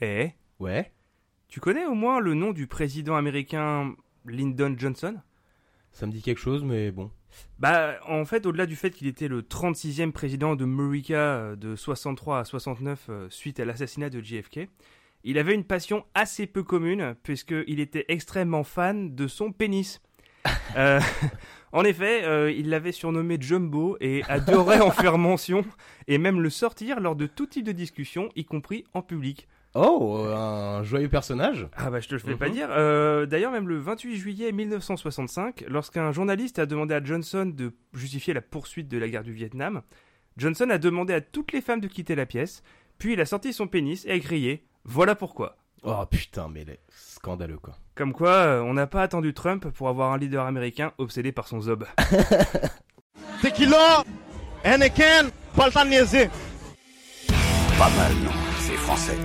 Eh Ouais. Tu connais au moins le nom du président américain Lyndon Johnson? Ça me dit quelque chose, mais bon. Bah, en fait, au-delà du fait qu'il était le 36e président de Murica euh, de 63 à 69 euh, suite à l'assassinat de JFK, il avait une passion assez peu commune, puisqu'il était extrêmement fan de son pénis. Euh, en effet, euh, il l'avait surnommé Jumbo et adorait en faire mention, et même le sortir lors de tout type de discussion, y compris en public. Oh, un joyeux personnage. Ah bah je te le fais pas Mhm. dire. Euh, D'ailleurs même le 28 juillet 1965, lorsqu'un journaliste a demandé à Johnson de justifier la poursuite de la guerre du Vietnam, Johnson a demandé à toutes les femmes de quitter la pièce, puis il a sorti son pénis et a crié « Voilà pourquoi Oh putain, mais les- scandaleux quoi. ». Comme quoi, euh, on n'a pas attendu Trump pour avoir un leader américain obsédé par son zob. Tequila, niaiser. Pas mal, non C'est français.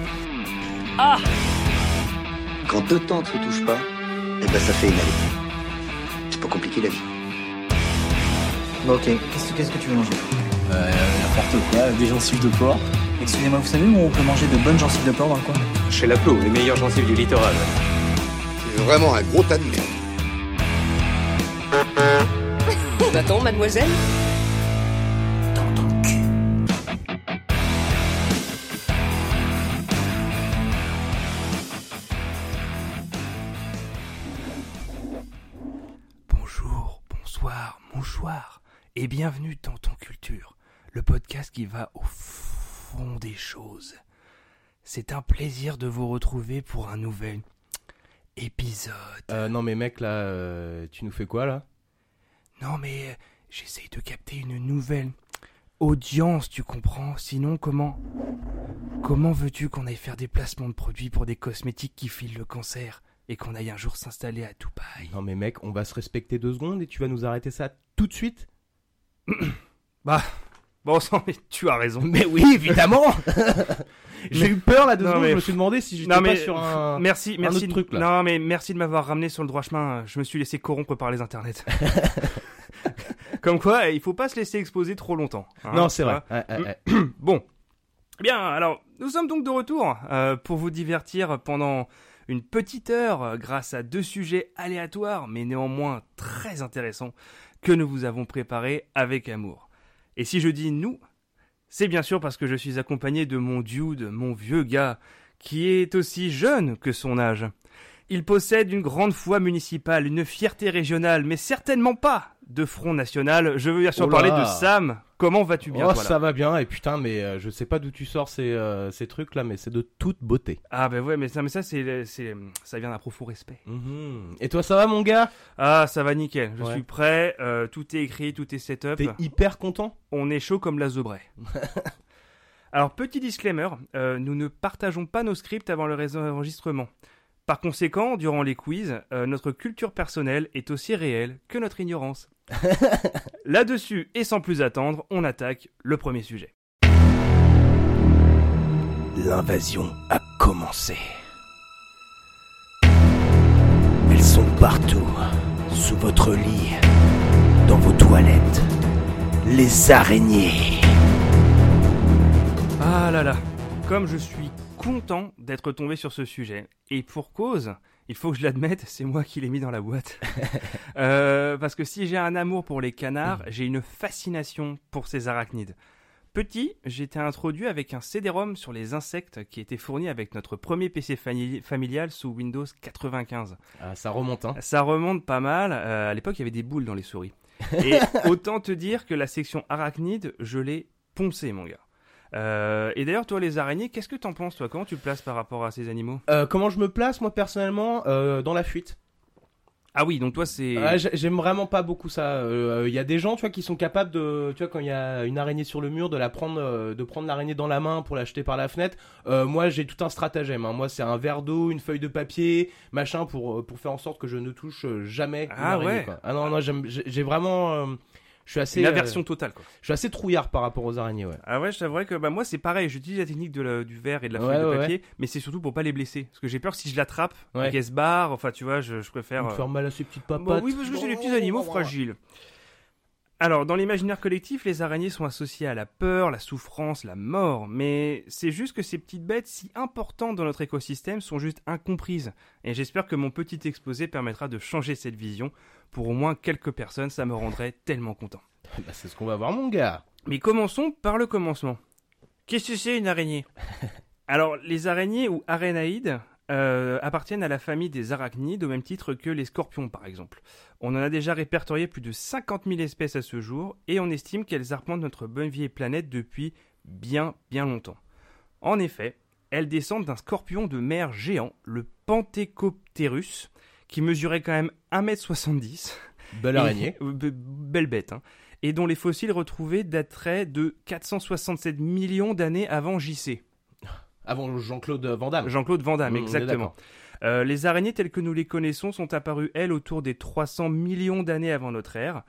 Quand deux temps ne se touchent pas, eh ben ça fait une année. C'est pas compliqué la vie. Bon, ok, qu'est-ce que, qu'est-ce que tu veux manger? Euh, n'importe quoi, des gencives de porc. Excusez-moi, vous savez où on peut manger de bonnes gencives de porc dans le coin? Chez Laplo, les meilleures gencives du littoral. C'est vraiment un gros tas de merde. Attends, mademoiselle bonsoir, et bienvenue dans Ton Culture, le podcast qui va au fond des choses. C'est un plaisir de vous retrouver pour un nouvel épisode. Euh, non mais mec là, euh, tu nous fais quoi là? Non mais euh, j'essaye de capter une nouvelle audience, tu comprends? Sinon comment Comment veux-tu qu'on aille faire des placements de produits pour des cosmétiques qui filent le cancer? Et qu'on aille un jour s'installer à Dubaï Non mais mec, on va se respecter deux secondes et tu vas nous arrêter ça tout de suite? Bon sang, mais tu as raison. Mais oui, évidemment J'ai eu peur là deux Non, secondes, mais- je me suis demandé si j'étais pas mais sur un... merci, un merci. autre de- truc, là. Non mais merci de m'avoir ramené sur le droit chemin. Je me suis laissé corrompre par les internets. Comme quoi, il faut pas se laisser exposer trop longtemps. hein, non, c'est vrai. vois. Ouais, ouais, ouais. Bon. Eh Bien, alors, nous sommes donc de retour euh, pour vous divertir pendant une petite heure euh, grâce à deux sujets aléatoires mais néanmoins très intéressants que nous vous avons préparés avec amour. Et si je dis nous, c'est bien sûr parce que je suis accompagné de mon dude, mon vieux gars, qui est aussi jeune que son âge. Il possède une grande foi municipale, une fierté régionale, mais certainement pas de front national. Je veux bien sûr Oh parler de Sam. Comment vas-tu bien oh, toi, là ça va bien, et putain, mais euh, je sais pas d'où tu sors ces, euh, ces trucs là, mais c'est de toute beauté. Ah ben ouais, mais ça, mais ça c'est, c'est, ça vient d'un profond respect. Mhm. Et toi, ça va mon gars? Ah, ça va nickel. Je Ouais. suis prêt. euh, tout est écrit, tout est setup. T'es hyper content? On est chaud comme la Zobray. Alors petit disclaimer, euh, nous ne partageons pas nos scripts avant le enregistrement. Par conséquent, durant les quiz, euh, notre culture personnelle est aussi réelle que notre ignorance. Là-dessus, et sans plus attendre, on attaque le premier sujet. L'invasion a commencé. Elles sont partout, sous votre lit, dans vos toilettes. Les araignées. Ah là là, comme je suis content d'être tombé sur ce sujet. Et pour cause, il faut que je l'admette, c'est moi qui l'ai mis dans la boîte. Euh, parce que si j'ai un amour pour les canards, j'ai une fascination pour ces arachnides. Petit, été introduit avec un CD-ROM sur les insectes qui était fourni avec notre premier PC fami- familial sous Windows 95. Ah, ça remonte, hein. Ça remonte pas mal. Euh, à l'époque, il y avait des boules dans les souris. Et autant te dire que la section arachnide, je l'ai poncé, mon gars. Euh, et d'ailleurs, toi, les araignées, qu'est-ce que t'en penses, toi? Comment tu te places par rapport à ces animaux? Euh, comment je me place, moi, personnellement, euh, dans la fuite Ah oui, donc toi, c'est. J'ai- J'aime vraiment pas beaucoup ça. Il y a des gens, tu vois, qui sont capables de, tu vois, quand il y a une araignée sur le mur, de la prendre, de prendre l'araignée dans la main pour la jeter par la fenêtre. Moi, j'ai tout un stratagème. hein. Moi, c'est un verre d'eau, une feuille de papier, machin, pour pour faire en sorte que je ne touche jamais une Ah araignée. ouais. quoi. Ah non, non, j'ai vraiment, je suis assez, Une euh, aversion totale, quoi. je suis assez trouillard par rapport aux araignées, ouais. Ah ouais, je t'avouerais que bah, moi, c'est pareil. J'utilise la technique de la- du verre et de la Ouais, feuille de ouais, papier, mais c'est surtout pour pas les blesser. Parce que j'ai peur que si je l'attrape, Ouais. qu'elle se barre, enfin, tu vois, je, je préfère. Euh, faire mal à ses petites papates. Bah oui, parce que c'est des petits animaux fragiles. Alors, dans l'imaginaire collectif, les araignées sont associées à la peur, la souffrance, la mort, mais c'est juste que ces petites bêtes si importantes dans notre écosystème sont juste incomprises. Et j'espère que mon petit exposé permettra de changer cette vision. Pour au moins quelques personnes, ça me rendrait tellement content. Bah, c'est ce qu'on va voir, mon gars. Mais commençons par le commencement. Qu'est-ce que c'est une araignée? Alors, les araignées ou arénaïdes euh, appartiennent à la famille des arachnides au même titre que les scorpions par exemple. On en a déjà répertorié plus de 50 000 espèces à ce jour et on estime qu'elles arpentent notre bonne vieille planète depuis bien bien longtemps. En effet, elles descendent d'un scorpion de mer géant, le Pantecopterus, qui mesurait quand même 1m70. Belle araignée. Et- belle bête, hein. Et dont les fossiles retrouvés dateraient de 467 millions d'années avant JC. Avant Jean-Claude Van Damme. Jean-Claude Van Damme, Mmh, exactement. Euh, les araignées telles que nous les connaissons sont apparues, elles, autour des 300 millions d'années avant notre ère.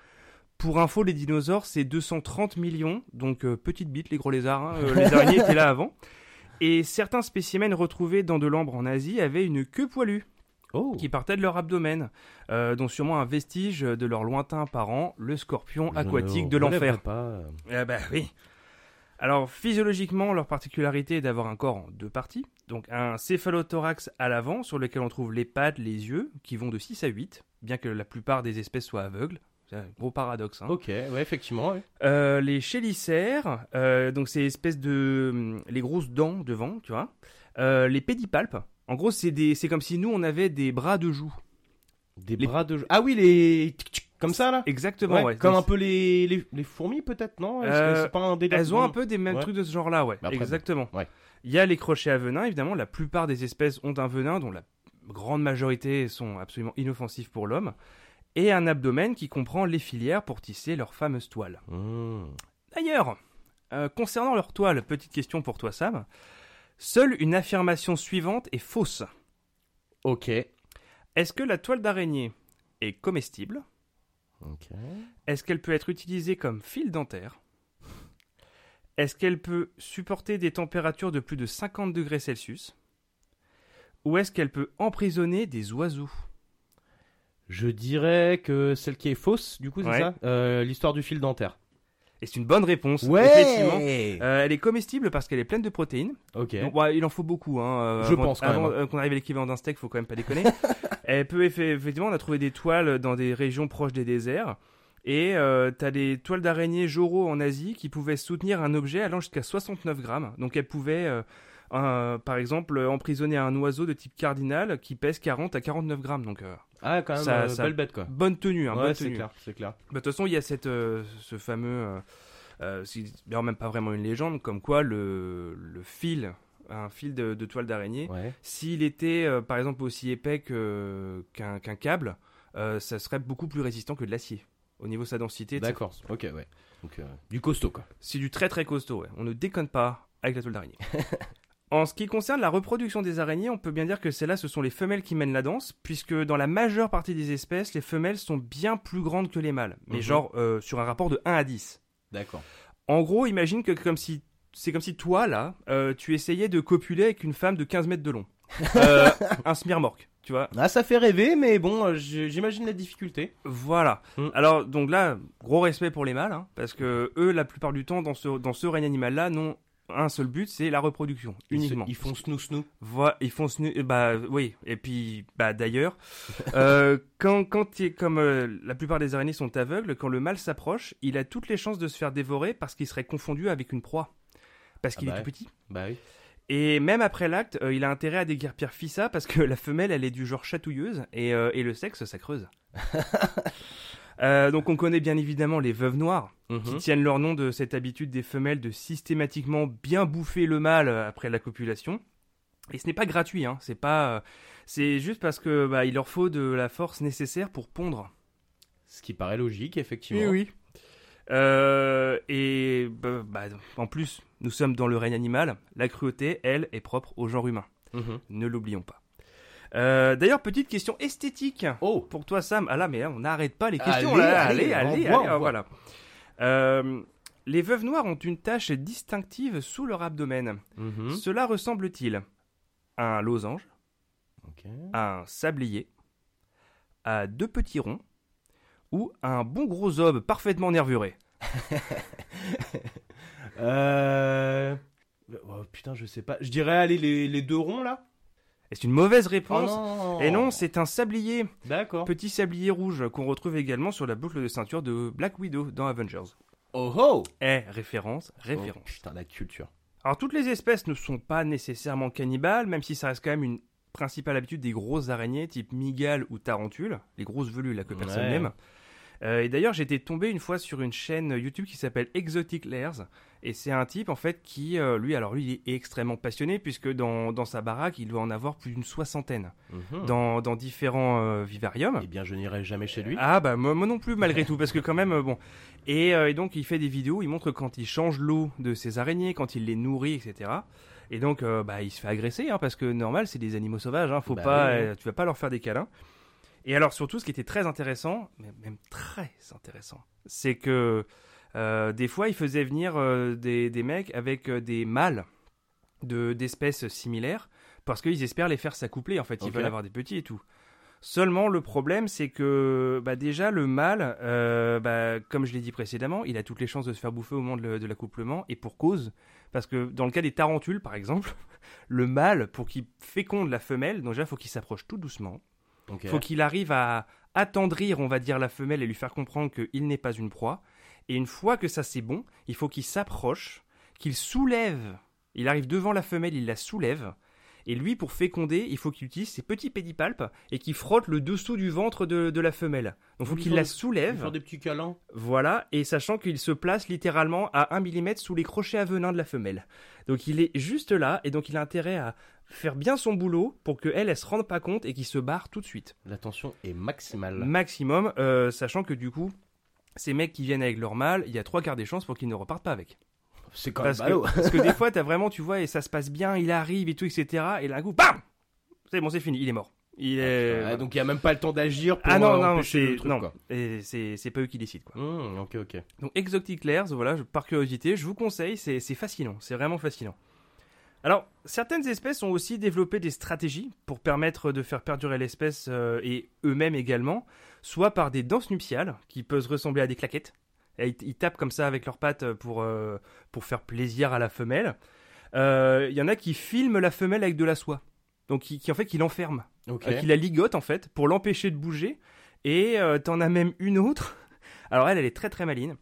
Pour info, les dinosaures, c'est 230 millions, donc euh, petite bite, les gros lézards. hein. Euh, les araignées étaient là avant. Et certains spécimens retrouvés dans de l'ambre en Asie avaient une queue poilue Oh. qui partait de leur abdomen, euh, dont sûrement un vestige de leur lointain parent, le scorpion aquatique de l'enfer. Ah bah oui. Alors physiologiquement, leur particularité est d'avoir un corps en deux parties. Donc un céphalothorax à l'avant sur lequel on trouve les pattes, les yeux, qui vont de 6 à 8, bien que la plupart des espèces soient aveugles. C'est un gros paradoxe. hein. Ok, ouais, effectivement. ouais. Euh, les chélicères, euh, donc ces espèces de... hum, les grosses dents devant, tu vois. Les pédipalpes, en gros c'est des... c'est comme si nous on avait des bras de joue. Des Les- bras de. jeu- Ah oui, les. Comme ça, là Exactement, Ouais, ouais. Comme Donc, un peu les, les, les fourmis, peut-être, non Est-ce que Euh, c'est pas un délire Elles ont un peu des mêmes Ouais. trucs de ce genre-là, ouais. Après, Exactement. Il y a les crochets à venin, évidemment. La plupart des espèces ont un venin, dont la grande majorité sont absolument inoffensifs pour l'homme. Et un abdomen qui comprend les filières pour tisser leurs fameuses toiles. Mmh. D'ailleurs, euh, concernant leurs toiles, petite question pour toi, Sam. Seule une affirmation suivante est fausse. Ok. Est-ce que la toile d'araignée est comestible? Ok. Est-ce qu'elle peut être utilisée comme fil dentaire? Est-ce qu'elle peut supporter des températures de plus de 50 degrés Celsius? Ou est-ce qu'elle peut emprisonner des oiseaux? Je dirais que celle qui est fausse, du coup, c'est Ouais. ça? Euh, L'histoire du fil dentaire. Et c'est une bonne réponse. Effectivement. Ouais Euh, elle est comestible parce qu'elle est pleine de protéines. Ok. Donc, il en faut beaucoup. Hein, euh, Je avant- pense quand avant, même, hein. euh, qu'on arrive à l'équivalent d'un steak, faut quand même pas déconner. elle peut effe- effectivement, on a trouvé des toiles dans des régions proches des déserts. Et euh, t'as des toiles d'araignée Joro en Asie qui pouvaient soutenir un objet allant jusqu'à 69 grammes. Donc elles pouvaient, euh, un- par exemple, emprisonner un oiseau de type cardinal qui pèse 40 à 49 grammes. Donc euh, Ah, quand même, Ça- euh, ça- belle bête, quoi. bonne tenue, hein, ouais, c'est clair, c'est clair. Bah, De toute façon, il y a cette, euh, ce fameux, c'est d'ailleurs même pas vraiment une légende, comme quoi le, le fil, un fil de, de toile d'araignée, Ouais. s'il était euh, par exemple aussi épais qu'un câble, euh, ça serait beaucoup plus résistant que de l'acier au niveau de sa densité. D'accord, ok, ouais. Donc, euh, du costaud, quoi. c'est du très très costaud, ouais. On ne déconne pas avec la toile d'araignée. en ce qui concerne la reproduction des araignées, on peut bien dire que celles-là, ce sont les femelles qui mènent la danse, puisque dans la majeure partie des espèces, les femelles sont bien plus grandes que les mâles, mais Mhm. genre euh, sur un rapport de 1 à 10. D'accord. En gros, imagine que comme si c'est comme si toi là, euh, tu essayais de copuler avec une femme de 15 mètres de long. Euh, un smirmorque, tu vois. Ah, ça fait rêver, mais bon, j'imagine la difficulté. Voilà. Mm. Alors donc là, gros respect pour les mâles, hein, parce que eux, la plupart du temps, dans ce dans ce règne animal là, n'ont un seul but, c'est la reproduction Ils se- uniquement. Ils font snou snou. Ils font ce nu- bah oui et puis bah d'ailleurs euh, quand quand il- comme euh, la plupart des araignées sont aveugles quand le mâle s'approche il a toutes les chances de se faire dévorer parce qu'il serait confondu avec une proie parce qu'il Ah bah est tout petit Bah oui. et même après l'acte euh, il a intérêt à déguerpir Fissa parce que la femelle elle est du genre chatouilleuse et, euh, et le sexe ça creuse Euh, donc on connaît bien évidemment les veuves noires qui Mhm. tiennent leur nom de cette habitude des femelles de systématiquement bien bouffer le mâle euh, après la copulation. Et ce n'est pas gratuit, hein. C'est pas, euh, c'est juste parce que bah, il leur faut de la force nécessaire pour pondre. Ce qui paraît logique, effectivement. oui. Euh, et bah, bah, en plus, nous sommes dans le règne animal. La cruauté, elle, est propre au genre humain. Mhm. Ne l'oublions pas. Euh, D'ailleurs, petite question esthétique Oh pour toi, Sam. Ah là, mais là, on n'arrête pas les questions. Allez, là. allez, allez, ah, voilà. Euh, les veuves noires ont une tache distinctive sous leur abdomen. Mhm. Cela ressemble-t-il à un losange, à un sablier, à deux petits ronds ou un bon gros zob parfaitement nervuré? Euh... Oh, putain, je sais pas. Je dirais, allez, les, les deux ronds là Et c'est une mauvaise Oh réponse. non Et non, c'est un sablier, D'accord. petit sablier rouge qu'on retrouve également sur la boucle de ceinture de Black Widow dans Avengers. Oh oh Eh, référence, Oh, référence. Putain, la culture. Alors toutes les espèces ne sont pas nécessairement cannibales, même si ça reste quand même une principale habitude des grosses araignées type mygale ou tarentule, les grosses velues là que personne Ouais. n'aime. Euh, et d'ailleurs j'étais tombé une fois sur une chaîne YouTube qui s'appelle Exotic Lairs, et c'est un type en fait qui, euh, lui, alors lui il est extrêmement passionné puisque dans, dans sa baraque il doit en avoir plus d'une soixantaine, Mhm. dans, dans différents euh, vivariums. Eh bien, je n'irai jamais chez lui. Ah bah moi, moi non plus malgré tout parce que quand même bon et, euh, et donc il fait des vidéos il montre quand il change l'eau de ses araignées quand il les nourrit etc et donc bah il se fait agresser hein, parce que normal c'est des animaux sauvages hein, faut Bah pas oui, tu vas pas leur faire des câlins et alors surtout ce qui était très intéressant même très intéressant c'est que euh, des fois il faisait venir euh, des, des mecs avec euh, des mâles de d'espèces similaires parce qu'ils espèrent les faire s'accoupler en fait ils veulent avoir des petits et tout Seulement, le problème, c'est que bah, déjà, le mâle, bah, comme je l'ai dit précédemment, il a toutes les chances de se faire bouffer au moment de l'accouplement, et pour cause. Parce que dans le cas des tarentules, par exemple, le mâle, pour qu'il féconde la femelle, donc déjà, il faut qu'il s'approche tout doucement. Ok. Il faut qu'il arrive à attendrir, on va dire, la femelle et lui faire comprendre qu'il n'est pas une proie. Et une fois que ça c'est bon, il faut qu'il s'approche, qu'il soulève. Il arrive devant la femelle, il la soulève. Et lui, pour féconder, il faut qu'il utilise ses petits pédipalpes et qu'il frotte le dessous du ventre de, de la femelle. Donc il faut qu'il la soulève. Faire des petits câlins. Voilà, et sachant qu'il se place littéralement à 1 mm sous les crochets à venin de la femelle. Donc il est juste là, et donc il a intérêt à faire bien son boulot pour qu'elle, elle se rende pas compte et qu'il se barre tout de suite La tension est maximale. maximum, euh, sachant que du coup, ces mecs qui viennent avec leur mâle, il y a trois quarts des chances pour qu'ils ne repartent pas avec. C'est quand même Parce que, parce que des fois, t'as vraiment, tu vois, et ça se passe bien, il arrive et tout, etc. Et d'un coup, bam C'est bon, c'est fini, il est mort. Il est. Ah, donc il y a même pas le temps d'agir pour ah non, euh, non, empêcher le truc, non, quoi. et c'est c'est pas eux qui décident quoi. Mmh, ok, ok. Donc Exotic Lairs, voilà, par curiosité, je vous conseille, c'est c'est fascinant, c'est vraiment fascinant. Alors, certaines espèces ont aussi développé des stratégies pour permettre de faire perdurer l'espèce euh, et eux-mêmes également, soit par des danses nuptiales qui peuvent ressembler à des claquettes. Et ils, tapent comme ça avec leurs pattes pour, euh, pour faire plaisir à la femelle. Euh, Il y en a qui filment la femelle avec de la soie. Donc qui, qui en fait qui euh, qui la ligote en fait pour l'empêcher de bouger. Et euh, t'en as même une autre. Alors elle, elle est très très maline.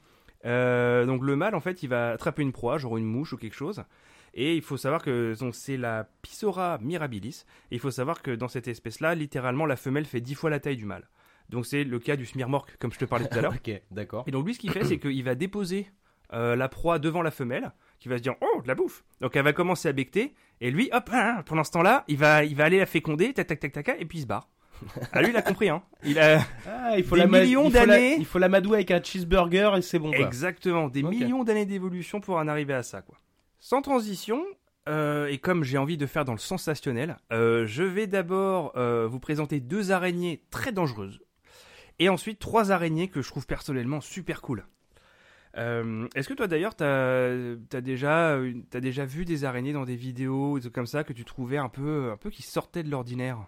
Euh, donc le mâle en fait, il va attraper une proie, genre une mouche ou quelque chose. Et il faut savoir que c'est la Pissora mirabilis. Et il faut savoir que dans cette espèce-là, littéralement, la femelle fait dix fois la taille du mâle. Donc c'est le cas du smirmorque, comme je te parlais tout à l'heure. ok, d'accord. Et donc lui, ce qu'il fait, c'est qu'il va déposer euh, la proie devant la femelle, qui va se dire oh de la bouffe. Donc elle va commencer à becter, et lui, hop, hein, pendant ce temps-là, il va, il va aller la féconder, tac tac tac tac, et puis il se barre. Ah lui, il a compris, hein. Il a Ah, il faut Des la millions d'années. Il faut la madouer avec un cheeseburger et c'est bon quoi. exactement des millions d'années d'évolution pour en arriver à ça, quoi. Sans transition. euh, et comme j'ai envie de faire dans le sensationnel, euh, je vais d'abord euh, vous présenter deux araignées très dangereuses, et ensuite trois araignées que je trouve personnellement super cool. Euh, Est-ce que toi d'ailleurs t'as as déjà déjà vu des araignées dans des vidéos des trucs comme ça que tu trouvais un peu un peu qui sortaient de l'ordinaire?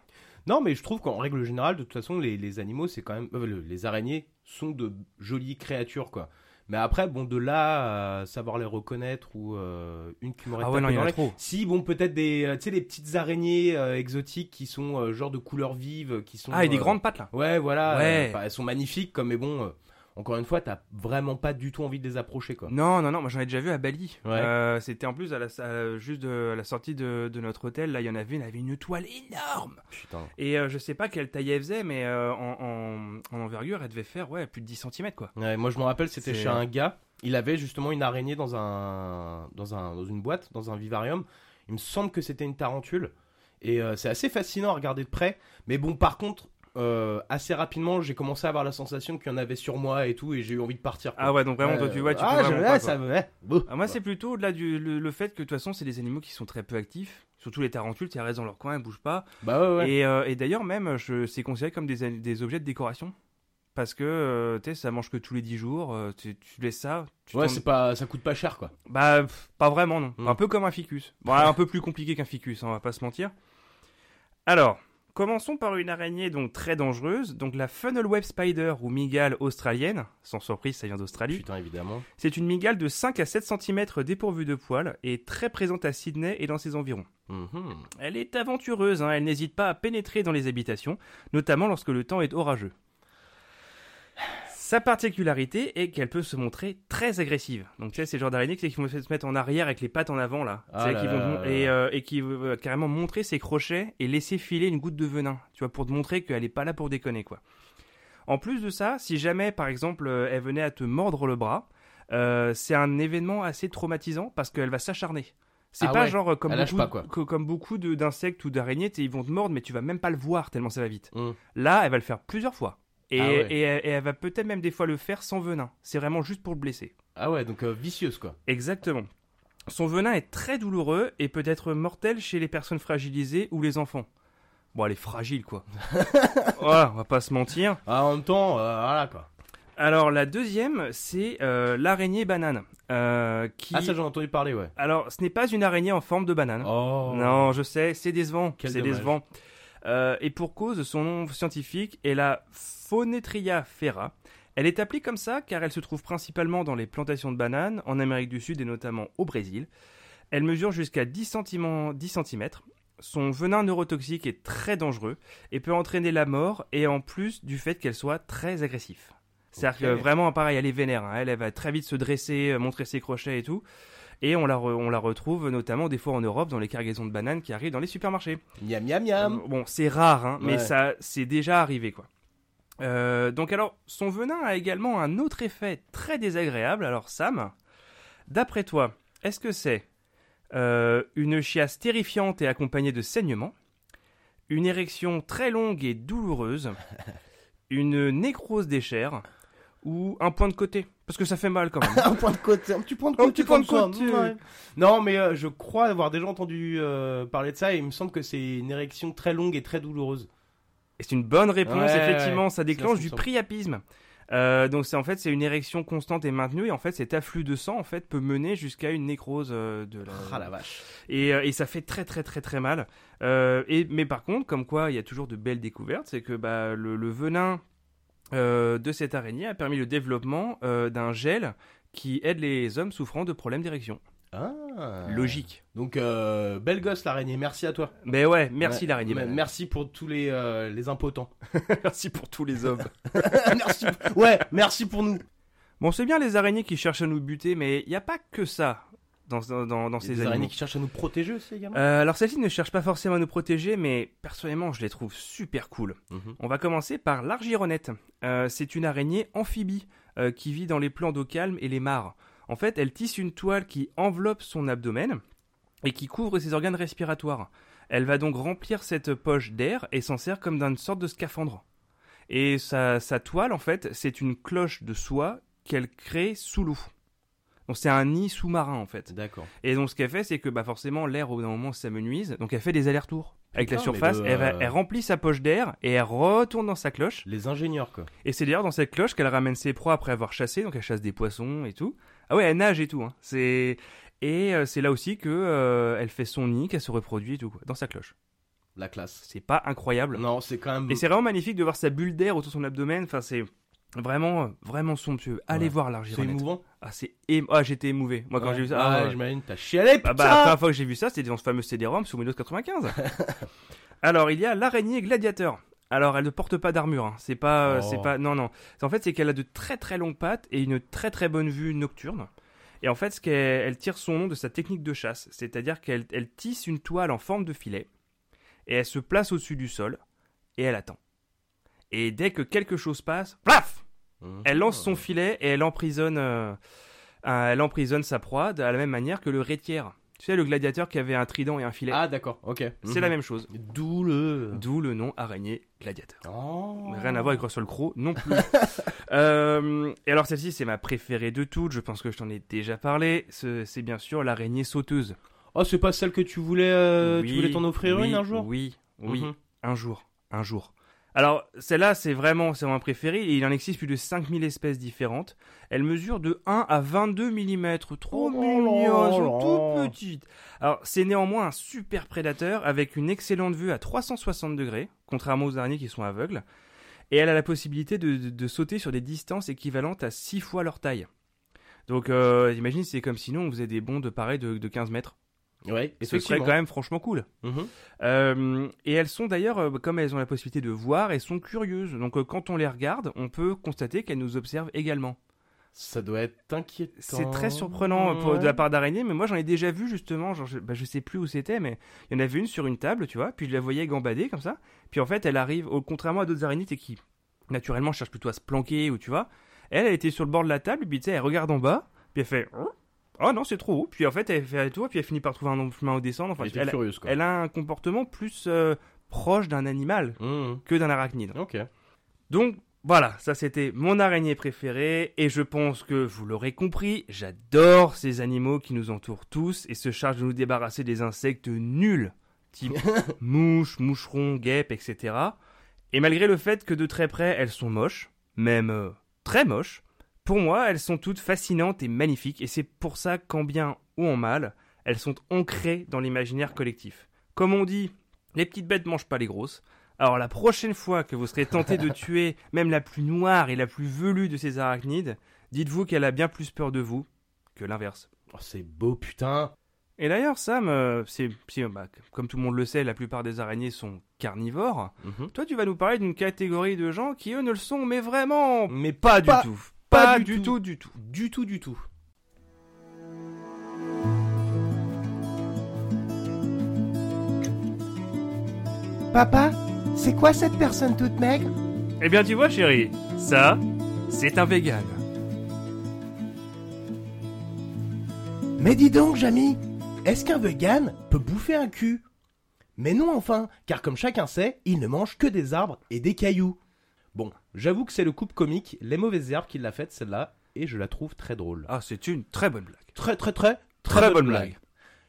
Non, mais je trouve qu'en règle générale, de toute façon, les, animaux, c'est quand même. euh, le- les araignées sont de jolies créatures, quoi. Mais après, bon, de là à savoir les reconnaître ou euh, une qui m'aurait Ah ouais non il y en a trop. Si, bon, peut-être des, euh, tu sais, des petites araignées euh, exotiques qui sont euh, genre de couleur vive, qui sont. Ah et des grandes pattes là. Ouais, voilà. Ouais. elles sont magnifiques, comme, mais bon, encore une fois, t'as vraiment pas du tout envie de les approcher, quoi. Non, non, non, moi j'en ai déjà vu à Bali. Ouais. Euh, C'était en plus à la, à- juste de, à la sortie de, de notre hôtel, là il y en avait une, elle avait une toile énorme. Putain. Et euh, je sais pas quelle taille elle faisait, mais euh, en, en, en envergure, elle devait faire ouais, plus de 10 cm quoi. Ouais, moi je me rappelle, c'était chez un gars. Il avait justement une araignée dans un, dans un, dans une boîte, dans un vivarium. Il me semble que c'était une tarentule. Et c'est assez fascinant à regarder de près. Mais bon, par contre, euh, assez rapidement, j'ai commencé à avoir la sensation qu'il y en avait sur moi et tout, et j'ai eu envie de partir. quoi. Ah ouais, donc vraiment, toi tu vois, tu ah, peux vraiment pas, ça me. ouais, bon. Ah, moi c'est plutôt là du, le, le fait que de toute façon c'est des animaux qui sont très peu actifs. Surtout les tarentules, tu restent dans leur coin, elles bougent pas. Bah ouais, ouais. Et, euh, et d'ailleurs même, je- c'est considéré comme des, des objets de décoration. Parce que, euh, tu sais, ça mange que tous les 10 jours, euh, tu, tu laisses ça. Tu Ouais, c'est pas, ça coûte pas cher, quoi. Bah, pff, pas vraiment, non. Mm. Un peu comme un ficus. Bon, un peu plus compliqué qu'un ficus, hein, on va pas se mentir. Alors, commençons par une araignée donc très dangereuse, donc la funnel web spider ou migale australienne. Sans surprise, ça vient d'Australie. Putain, évidemment. C'est une migale de 5 à 7 cm dépourvue de poils et très présente à Sydney et dans ses environs. Mhm. Elle est aventureuse, hein, elle n'hésite pas à pénétrer dans les habitations, notamment lorsque le temps est orageux. Sa particularité est qu'elle peut se montrer très agressive. Donc tu sais, c'est le genre d'araignée qui vont se mettre en arrière avec les pattes en avant là, Ah là qui là vont- là et, euh, qui veut carrément montrer ses crochets et laisser filer une goutte de venin, tu vois, pour te montrer qu'elle est pas là pour déconner quoi. En plus de ça, si jamais par exemple euh, elle venait à te mordre le bras, euh, c'est un événement assez traumatisant parce qu'elle va s'acharner. C'est Ah pas ouais, genre comme elle beaucoup, pas, quoi. co- comme beaucoup d'insectes ou d'araignées, ils vont te mordre mais tu vas même pas le voir tellement ça va vite. Mm. Là, elle va le faire plusieurs fois. Et, Ah ouais. et elle- et elle va peut-être même des fois le faire sans venin. C'est vraiment juste pour le blesser. Ah ouais, donc euh, vicieuse quoi. Exactement. Son venin est très douloureux et peut être mortel chez les personnes fragilisées ou les enfants. Bon, elle est fragile quoi. voilà, on va pas se mentir. Ah, en même temps, euh, voilà quoi. Alors la deuxième, c'est euh, l'araignée banane. euh, qui... Ah, ça j'en ai entendu parler, ouais. Alors, ce n'est pas une araignée en forme de banane. Oh. Non, je sais, c'est décevant. C'est décevant. Euh, et pour cause, son nom scientifique est la Phonetria ferra. Elle est appelée comme ça car elle se trouve principalement dans les plantations de bananes en Amérique du Sud et notamment au Brésil. Elle mesure jusqu'à 10 cm. 10 cm. Son venin neurotoxique est très dangereux et peut entraîner la mort et en plus du fait qu'elle soit très agressive. C'est-à-dire que vraiment, pareil, elle est vénère. hein. Elle, elle va très vite se dresser, euh, montrer ses crochets et tout. Et on la, re- on la retrouve notamment des fois en Europe dans les cargaisons de bananes qui arrivent dans les supermarchés. Miam miam miam. Euh, Bon, c'est rare, hein, mais ça, c'est déjà arrivé, quoi. Euh, donc alors, son venin a également un autre effet très désagréable. Alors Sam, d'après toi, est-ce que c'est euh, une chiasse terrifiante et accompagnée de saignements, une érection très longue et douloureuse, une nécrose des chairs ou un point de côté Parce que ça fait mal quand même. un point de côté, un petit point de Un côté. petit point de côté. ouais. Non, mais euh, je crois avoir déjà entendu euh, parler de ça et il me semble que c'est une érection très longue et très douloureuse. Et c'est une bonne réponse, Ouais, effectivement, ouais. ça déclenche du priapisme. Euh, donc c'est en fait c'est une érection constante et maintenue et en fait cet afflux de sang en fait peut mener jusqu'à une nécrose euh, de la... Ah la vache. et, euh, et ça fait très très très très mal. Euh, et mais par contre comme quoi il y a toujours de belles découvertes, c'est que bah, le, le venin de cette araignée a permis le développement euh, d'un gel qui aide les hommes souffrant de problèmes d'érection. Ah. Logique. Donc euh, belle gosse l'araignée, merci à toi. Mais ouais, merci Ouais. l'araignée. Merci pour tous les euh, les impotents. merci pour tous les hommes. merci. Ouais, merci pour nous. Bon, c'est bien les araignées qui cherchent à nous buter, mais il n'y a pas que ça dans, ces des araignées qui cherchent à nous protéger aussi également? Euh, alors celles-ci ne cherchent pas forcément à nous protéger, mais personnellement je les trouve super cool. Mhm. On va commencer par l'argironnette. Euh, c'est une araignée amphibie euh, qui vit dans les plans d'eau calme et les mares. En fait, elle tisse une toile qui enveloppe son abdomen et qui couvre ses organes respiratoires. Elle va donc remplir cette poche d'air et s'en sert comme d'une sorte de scaphandre. Et sa, sa toile, en fait, c'est une cloche de soie qu'elle crée sous l'eau. Donc c'est un nid sous-marin, en fait. D'accord. Et donc ce qu'elle fait, c'est que bah, forcément l'air au bout d'un moment s'amenuise, donc elle fait des allers-retours avec la Putain, surface, de, elle, va- euh, elle remplit sa poche d'air et elle retourne dans sa cloche. Les ingénieurs quoi. Et c'est d'ailleurs dans cette cloche qu'elle ramène ses proies après avoir chassé, donc elle chasse des poissons et tout. Ah ouais, elle nage et tout. Hein. C'est et euh, c'est là aussi que euh, elle fait son nid, qu'elle se reproduit et tout quoi, dans sa cloche. La classe. C'est pas incroyable. Non, c'est quand même. Et c'est vraiment magnifique de voir sa bulle d'air autour de son abdomen. Enfin c'est vraiment vraiment somptueux. Allez Ouais. voir C'est l'argironnette. émouvant? Ah c'est émo- ah j'étais émouvé. Moi quand Ouais. j'ai vu ça. Ah, ah, ouais. j'imagine, t'as chialé, Ah putain bah, la première fois que j'ai vu ça, c'était dans ce fameux CD-ROM sur Windows 95. Alors, il y a l'araignée gladiateur. Alors, elle ne porte pas d'armure. hein. C'est pas, euh, Oh. c'est pas, non, non. En fait, c'est qu'elle a de très très longues pattes et une très très bonne vue nocturne. Et en fait, ce qu'elle, elle tire son nom de sa technique de chasse, c'est-à-dire qu'elle elle tisse une toile en forme de filet et elle se place au-dessus du sol et elle attend. Et dès que quelque chose passe, plaf, Mhm. elle lance son filet et elle emprisonne, euh, elle emprisonne sa proie de la même manière que le rétière. Tu sais, le gladiateur qui avait un trident et un filet. Ah d'accord, ok. c'est Mhm. la même chose. D'où le. D'où le nom araignée gladiateur. Oh. Rien à voir avec Russell Crowe non plus. Euh, et alors celle-ci, c'est ma préférée de toutes. Je pense que je t'en ai déjà parlé. Ce- C'est bien sûr l'araignée sauteuse. Oh, c'est pas celle que tu voulais, euh, tu voulais t'en offrir oui, une un jour? Oui, oui, Mhm. un jour, un jour. Alors, celle-là, c'est vraiment c'est mon préféré. Et il en existe plus de 5000 espèces différentes. Elles mesurent de 1 à 22 mm. Trop Oh elles sont toutes petites. Alors, c'est néanmoins un super prédateur avec une excellente vue à 360 degrés, contrairement aux araignées qui sont aveugles. Et elle a la possibilité de, de- de sauter sur des distances équivalentes à 6 fois leur taille. Donc, euh, imagine, c'est comme si nous, on faisait des bonds de pareil de, de 15 mètres. Ouais, Ce serait quand même franchement cool. Mhm. Euh, et elles sont d'ailleurs, euh, comme elles ont la possibilité de voir, elles sont curieuses. Donc euh, quand on les regarde, on peut constater qu'elles nous observent également. Ça doit être inquiétant. C'est très surprenant pour- de la part d'araignées, mais moi j'en ai déjà vu justement, genre, je, bah, je sais plus où c'était, mais il y en avait une sur une table, tu vois, puis je la voyais gambader comme ça, puis en fait elle arrive, au, contrairement à d'autres araignées qui naturellement cherchent plutôt à se planquer, ou tu vois, elle, elle était sur le bord de la table, puis tu sais, elle regarde en bas, puis elle fait... Oh non, c'est trop haut. Puis en fait, elle fait un tour, puis elle finit par trouver un chemin au descendre. Enfin, Elle était elle, curieuse, quoi. elle a un comportement plus euh, proche d'un animal Mhm. que d'un arachnide. Ok. Donc voilà, ça c'était mon araignée préférée et je pense que vous l'aurez compris, j'adore ces animaux qui nous entourent tous et se chargent de nous débarrasser des insectes nuls, type mouches, moucherons, guêpes, etc. Et malgré le fait que de très près elles sont moches, même euh, très moches, pour moi elles sont toutes fascinantes et magnifiques et c'est pour ça qu'en bien ou en mal, elles sont ancrées dans l'imaginaire collectif. Comme on dit, les petites bêtes mangent pas les grosses. Alors la prochaine fois que vous serez tenté de tuer même la plus noire et la plus velue de ces arachnides, dites-vous qu'elle a bien plus peur de vous que l'inverse. Oh, c'est beau, putain. Et d'ailleurs, Sam, euh, c'est, bah, comme tout le monde le sait, la plupart des araignées sont carnivores. Mhm. Toi, tu vas nous parler d'une catégorie de gens qui, eux, ne le sont, mais vraiment Mais pas, pas- du tout. Pas Pas, du du tout. tout, du tout. Du tout, du tout. Papa, c'est quoi cette personne toute maigre? Eh bien, tu vois, chérie, ça, c'est un vegan. Mais dis donc, Jamy, est-ce qu'un vegan peut bouffer un cul? Mais non, enfin, car comme chacun sait, il ne mange que des arbres et des cailloux. J'avoue que c'est le couple comique Les Mauvaises Herbes qui l'a faite, celle-là, et je la trouve très drôle. Ah, c'est une très bonne blague. Très, très, très, Très bonne blague.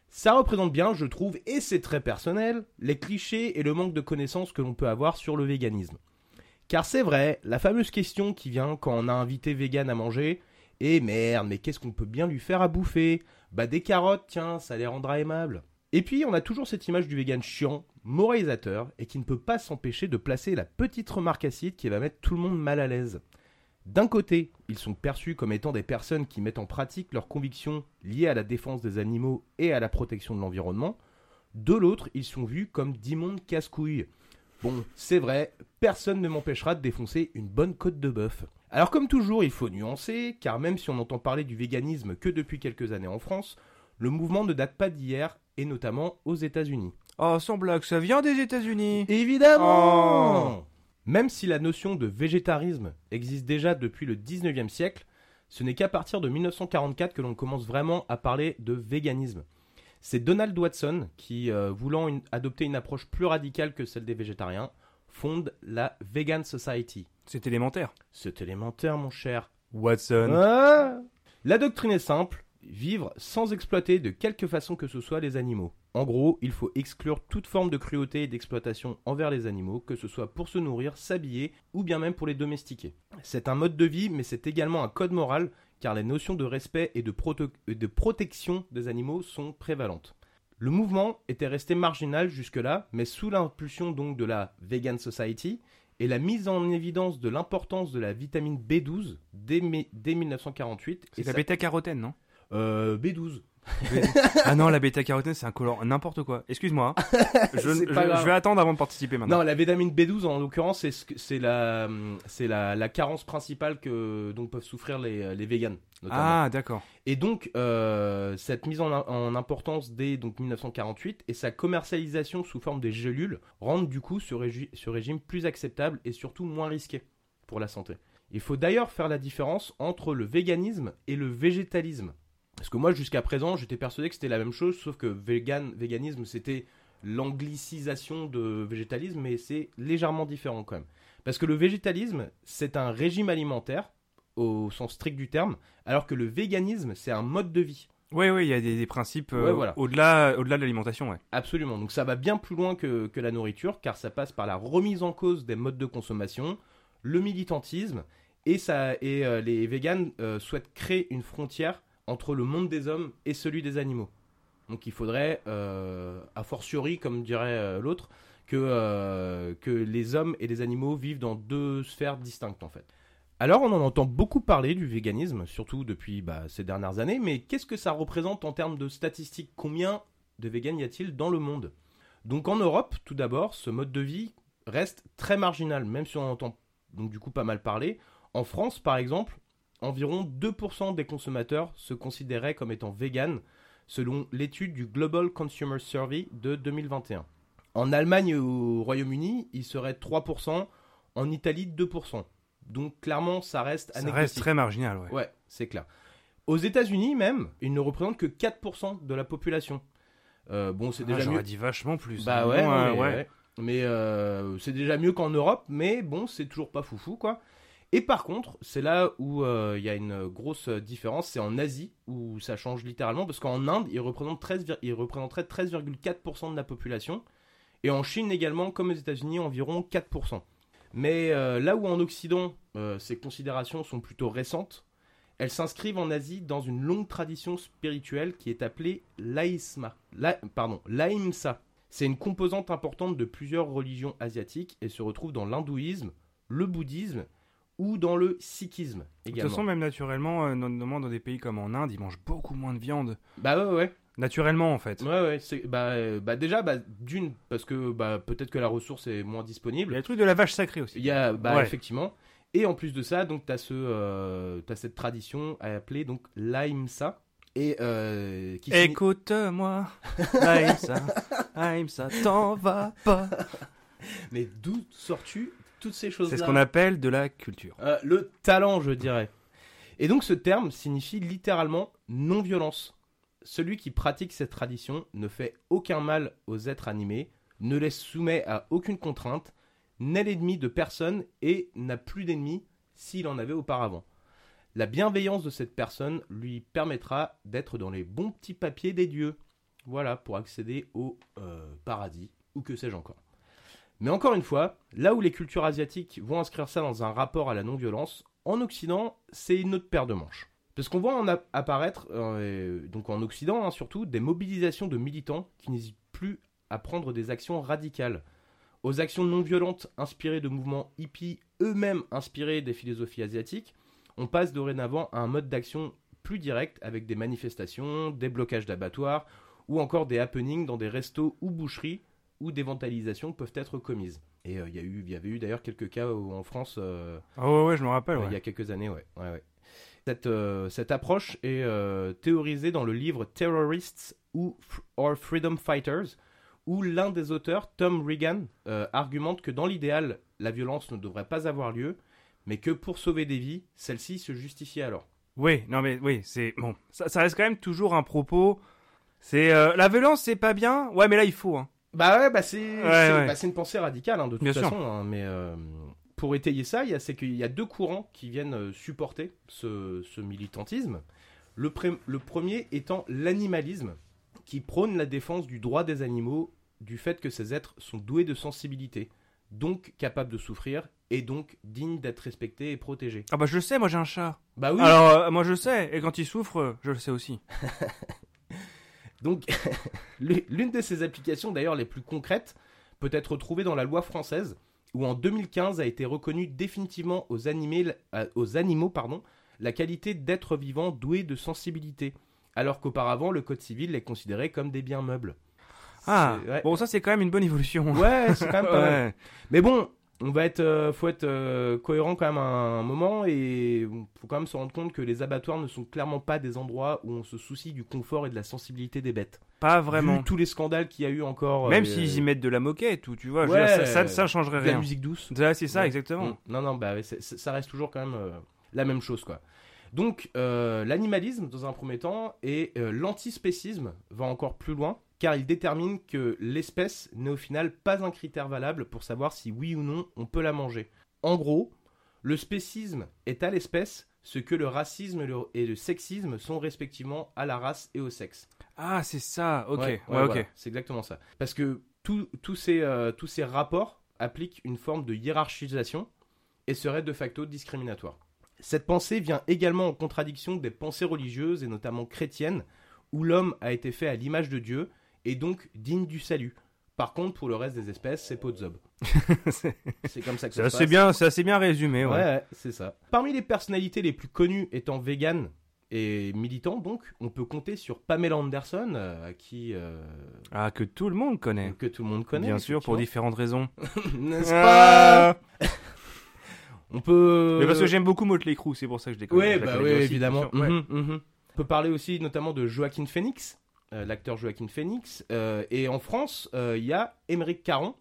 Ça représente bien, je trouve, et c'est très personnel, les clichés et le manque de connaissances que l'on peut avoir sur le véganisme. Car c'est vrai, la fameuse question qui vient quand on a invité vegan à manger, et merde, mais qu'est-ce qu'on peut bien lui faire à bouffer? Bah des carottes, tiens, ça les rendra aimables. Et puis on a toujours cette image du vegan chiant, moralisateur, et qui ne peut pas s'empêcher de placer la petite remarque acide qui va mettre tout le monde mal à l'aise. D'un côté, ils sont perçus comme étant des personnes qui mettent en pratique leurs convictions liées à la défense des animaux et à la protection de l'environnement. De l'autre, ils sont vus comme d'immondes casse-couilles. Bon, c'est vrai, personne ne m'empêchera de défoncer une bonne côte de bœuf. Alors comme toujours, il faut nuancer, car même si on entend parler du véganisme que depuis quelques années en France, le mouvement ne date pas d'hier, et notamment aux États-Unis. Oh, sans blague, ça vient des États-Unis. Évidemment Oh. Même si la notion de végétarisme existe déjà depuis le 19e siècle, ce n'est qu'à partir de 1944 que l'on commence vraiment à parler de véganisme. C'est Donald Watson qui, euh, voulant une- adopter une approche plus radicale que celle des végétariens, fonde la Vegan Society. C'est élémentaire. C'est élémentaire, mon cher. Watson. Ah La doctrine est simple, vivre sans exploiter de quelque façon que ce soit les animaux. En gros, il faut exclure toute forme de cruauté et d'exploitation envers les animaux, que ce soit pour se nourrir, s'habiller ou bien même pour les domestiquer. C'est un mode de vie, mais c'est également un code moral, car les notions de respect et de, de protection des animaux sont prévalentes. Le mouvement était resté marginal jusque-là, mais sous l'impulsion donc de la Vegan Society, et la mise en évidence de l'importance de la vitamine B12 dès, mai- dès 1948. C'est la bêta-carotène, non? Euh, B12. Ah non, la bêta-carotène, c'est un colorant, n'importe quoi. Excuse-moi. hein. Je, vais attendre avant de participer maintenant. Non, la vitamine B12 en l'occurrence, c'est ce que- c'est la, c'est la, la carence principale que dont peuvent souffrir les, les véganes. notamment. ah, d'accord. Et donc, euh, cette mise en, en importance dès donc, 1948 et sa commercialisation sous forme des gélules rendent du coup ce, régi- ce régime plus acceptable et surtout moins risqué pour la santé. Il faut d'ailleurs faire la différence entre le véganisme et le végétalisme. Parce que moi, jusqu'à présent, j'étais persuadé que c'était la même chose, sauf que vegan, véganisme, c'était l'anglicisation de végétalisme, mais c'est légèrement différent quand même. Parce que le végétalisme, c'est un régime alimentaire, au sens strict du terme, alors que le véganisme, c'est un mode de vie. Oui, oui, il y a des, des principes euh, Ouais, voilà. au-delà, au-delà de l'alimentation, ouais. Absolument. Donc ça va bien plus loin que, que la nourriture, car ça passe par la remise en cause des modes de consommation, le militantisme, et, ça, et euh, les véganes euh, souhaitent créer une frontière entre le monde des hommes et celui des animaux. Donc il faudrait, euh, a fortiori, comme dirait euh, l'autre, que, euh, que les hommes et les animaux vivent dans deux sphères distinctes en fait. Alors on en entend beaucoup parler du véganisme, surtout depuis bah, ces dernières années, mais qu'est-ce que ça représente en termes de statistiques? Combien de véganes y a-t-il dans le monde? Donc en Europe, tout d'abord, ce mode de vie reste très marginal, même si on en entend du coup pas mal parler. En France, par exemple, environ 2% des consommateurs se considéraient comme étant véganes, selon l'étude du Global Consumer Survey de 2021. En Allemagne et au Royaume-Uni, il serait 3%, en Italie 2%. Donc clairement, ça reste Ça anecdotique. reste très marginal, ouais. Ouais, c'est clair. Aux États-Unis même, il ne représente que 4% de la population. Euh, bon, c'est Ah, déjà mieux. dit vachement plus. Bah hein. ouais, Bon, non, mais, ouais. ouais. Mais, euh, c'est déjà mieux qu'en Europe, mais bon, c'est toujours pas foufou quoi. Et par contre, c'est là où euh, il y a une grosse différence, c'est en Asie où ça change littéralement, parce qu'en Inde, il, représente 13, vir- il représenterait 13,4% de la population, et en Chine également, comme aux États-Unis, environ 4%. Mais euh, là où en Occident, euh, ces considérations sont plutôt récentes, elles s'inscrivent en Asie dans une longue tradition spirituelle qui est appelée l'Aïsma. La, pardon, l'Aïmsa. C'est une composante importante de plusieurs religions asiatiques et se retrouve dans l'hindouisme, le bouddhisme ou dans le sikhisme De toute également. façon, même naturellement, euh, notamment dans des pays comme en Inde, ils mangent beaucoup moins de viande. Bah ouais, ouais. Naturellement, en fait. Ouais, ouais. c'est- Bah, euh, bah déjà, bah, d'une, parce que bah, peut-être que la ressource est moins Il y disponible. a le truc de la vache sacrée aussi. Il y a, bah, Ouais. effectivement. Et en plus de ça, donc, t'as ce, euh, cette tradition appelée donc l'Aïmsa. Et euh, qui Écoute-moi, Aïmsa, Aïmsa, t'en vas pas. Mais d'où sors-tu toutes ces choses-là C'est ce qu'on appelle de la culture. Euh, le talent, je dirais. Et donc ce terme signifie littéralement non-violence. Celui qui pratique cette tradition ne fait aucun mal aux êtres animés, ne les soumet à aucune contrainte, n'est l'ennemi de personne et n'a plus d'ennemis s'il en avait auparavant. La bienveillance de cette personne lui permettra d'être dans les bons petits papiers des dieux. Voilà, pour accéder au euh, paradis, ou que sais-je encore. Mais encore une fois, là où les cultures asiatiques vont inscrire ça dans un rapport à la non-violence, en Occident, c'est une autre paire de manches. Parce qu'on voit en apparaître, euh, donc en Occident hein, surtout, des mobilisations de militants qui n'hésitent plus à prendre des actions radicales. Aux actions non violentes inspirées de mouvements hippies, eux-mêmes inspirés des philosophies asiatiques, on passe dorénavant à un mode d'action plus direct avec des manifestations, des blocages d'abattoirs ou encore des happenings dans des restos ou boucheries où des vandalisations peuvent être commises. Et euh, il y, a eu- y avait eu d'ailleurs quelques cas où- en France euh, Ah ouais, ouais, je me rappelle, ouais. il y a quelques années. Ouais, ouais, ouais. Cette, euh, cette approche est théorisée dans le livre Terrorists ou or Freedom Fighters, où l'un des auteurs, Tom Regan, euh, argumente que dans l'idéal, la violence ne devrait pas avoir lieu, mais que pour sauver des vies, celle-ci se justifie alors. Oui, non mais oui, c'est bon. Ça, ça reste quand même toujours un propos. C'est euh, la violence, c'est pas bien. Ouais, mais là il faut. Hein. Bah ouais, bah c'est Ouais, ouais. bah, une pensée radicale hein, de toute Bien façon. hein, mais euh, pour étayer ça, il y a- c'est qu'il y a deux courants qui viennent euh, supporter ce, ce militantisme. Le, le premier étant l'animalisme, qui prône la défense du droit des animaux, du fait que ces êtres sont doués de sensibilité, donc capables de souffrir, et donc dignes d'être respectés et protégés. Ah bah je le sais, moi j'ai un chat. Bah oui. Alors euh, moi je sais, et quand il souffre, je le sais aussi. Donc, l'une de ces applications d'ailleurs les plus concrètes peut être retrouvée dans la loi française, où en 2015 a été reconnue définitivement aux, animés- euh, aux animaux pardon, la qualité d'être vivant doué de sensibilité, alors qu'auparavant le Code civil les considérait comme des biens meubles. Ah, ouais. bon ça c'est quand même une bonne évolution. Ouais, c'est quand même pas mal. Mais bon, on va être, euh, faut être euh, cohérent quand même à un moment et faut quand même se rendre compte que les abattoirs ne sont clairement pas des endroits où on se soucie du confort et de la sensibilité des bêtes. Pas vraiment. Vu tous les scandales qu'il y a eu encore. Même euh, s'ils y mettent de la moquette ou tu vois, Ouais, dire, ça, ça, ça changerait de la rien. musique douce. C'est ça, Ouais. exactement. Mm. Non, non, bah, ça reste toujours quand même euh, la même chose, quoi. Donc, euh, l'animalisme, dans un premier temps, et euh, l'antispécisme va encore plus loin, car il détermine que l'espèce n'est au final pas un critère valable pour savoir si oui ou non on peut la manger. En gros, le spécisme est à l'espèce ce que le racisme et le, sexisme sont respectivement à la race et au sexe. Ah, c'est ça, ok. Ouais, Ouais, ouais, ok. voilà, c'est exactement ça. Parce que tous tous ces, euh, tous ces rapports appliquent une forme de hiérarchisation et seraient de facto discriminatoires. Cette pensée vient également en contradiction des pensées religieuses et notamment chrétiennes où l'homme a été fait à l'image de Dieu et donc digne du salut. Par contre, pour le reste des espèces, c'est peau de zob. c'est comme ça que ça se passe. bien, c'est assez bien résumé, Ouais, ouais. c'est ça. Parmi les personnalités les plus connues étant vegan et militant, donc, on peut compter sur Pamela Anderson, euh, à qui euh, Ah, que tout le monde connaît. que tout le monde connaît. Bien sûr, pour différentes raisons. N'est-ce pas Ah On peut. Mais parce que j'aime beaucoup Motley Crue, c'est pour ça que je déconne. Ouais, bah oui, évidemment. Ouais. Mhm, mhm. On peut parler aussi notamment de Joaquin Phoenix, l'acteur Joaquin Phoenix. euh, et en France, euh, il y a Émeric Caron,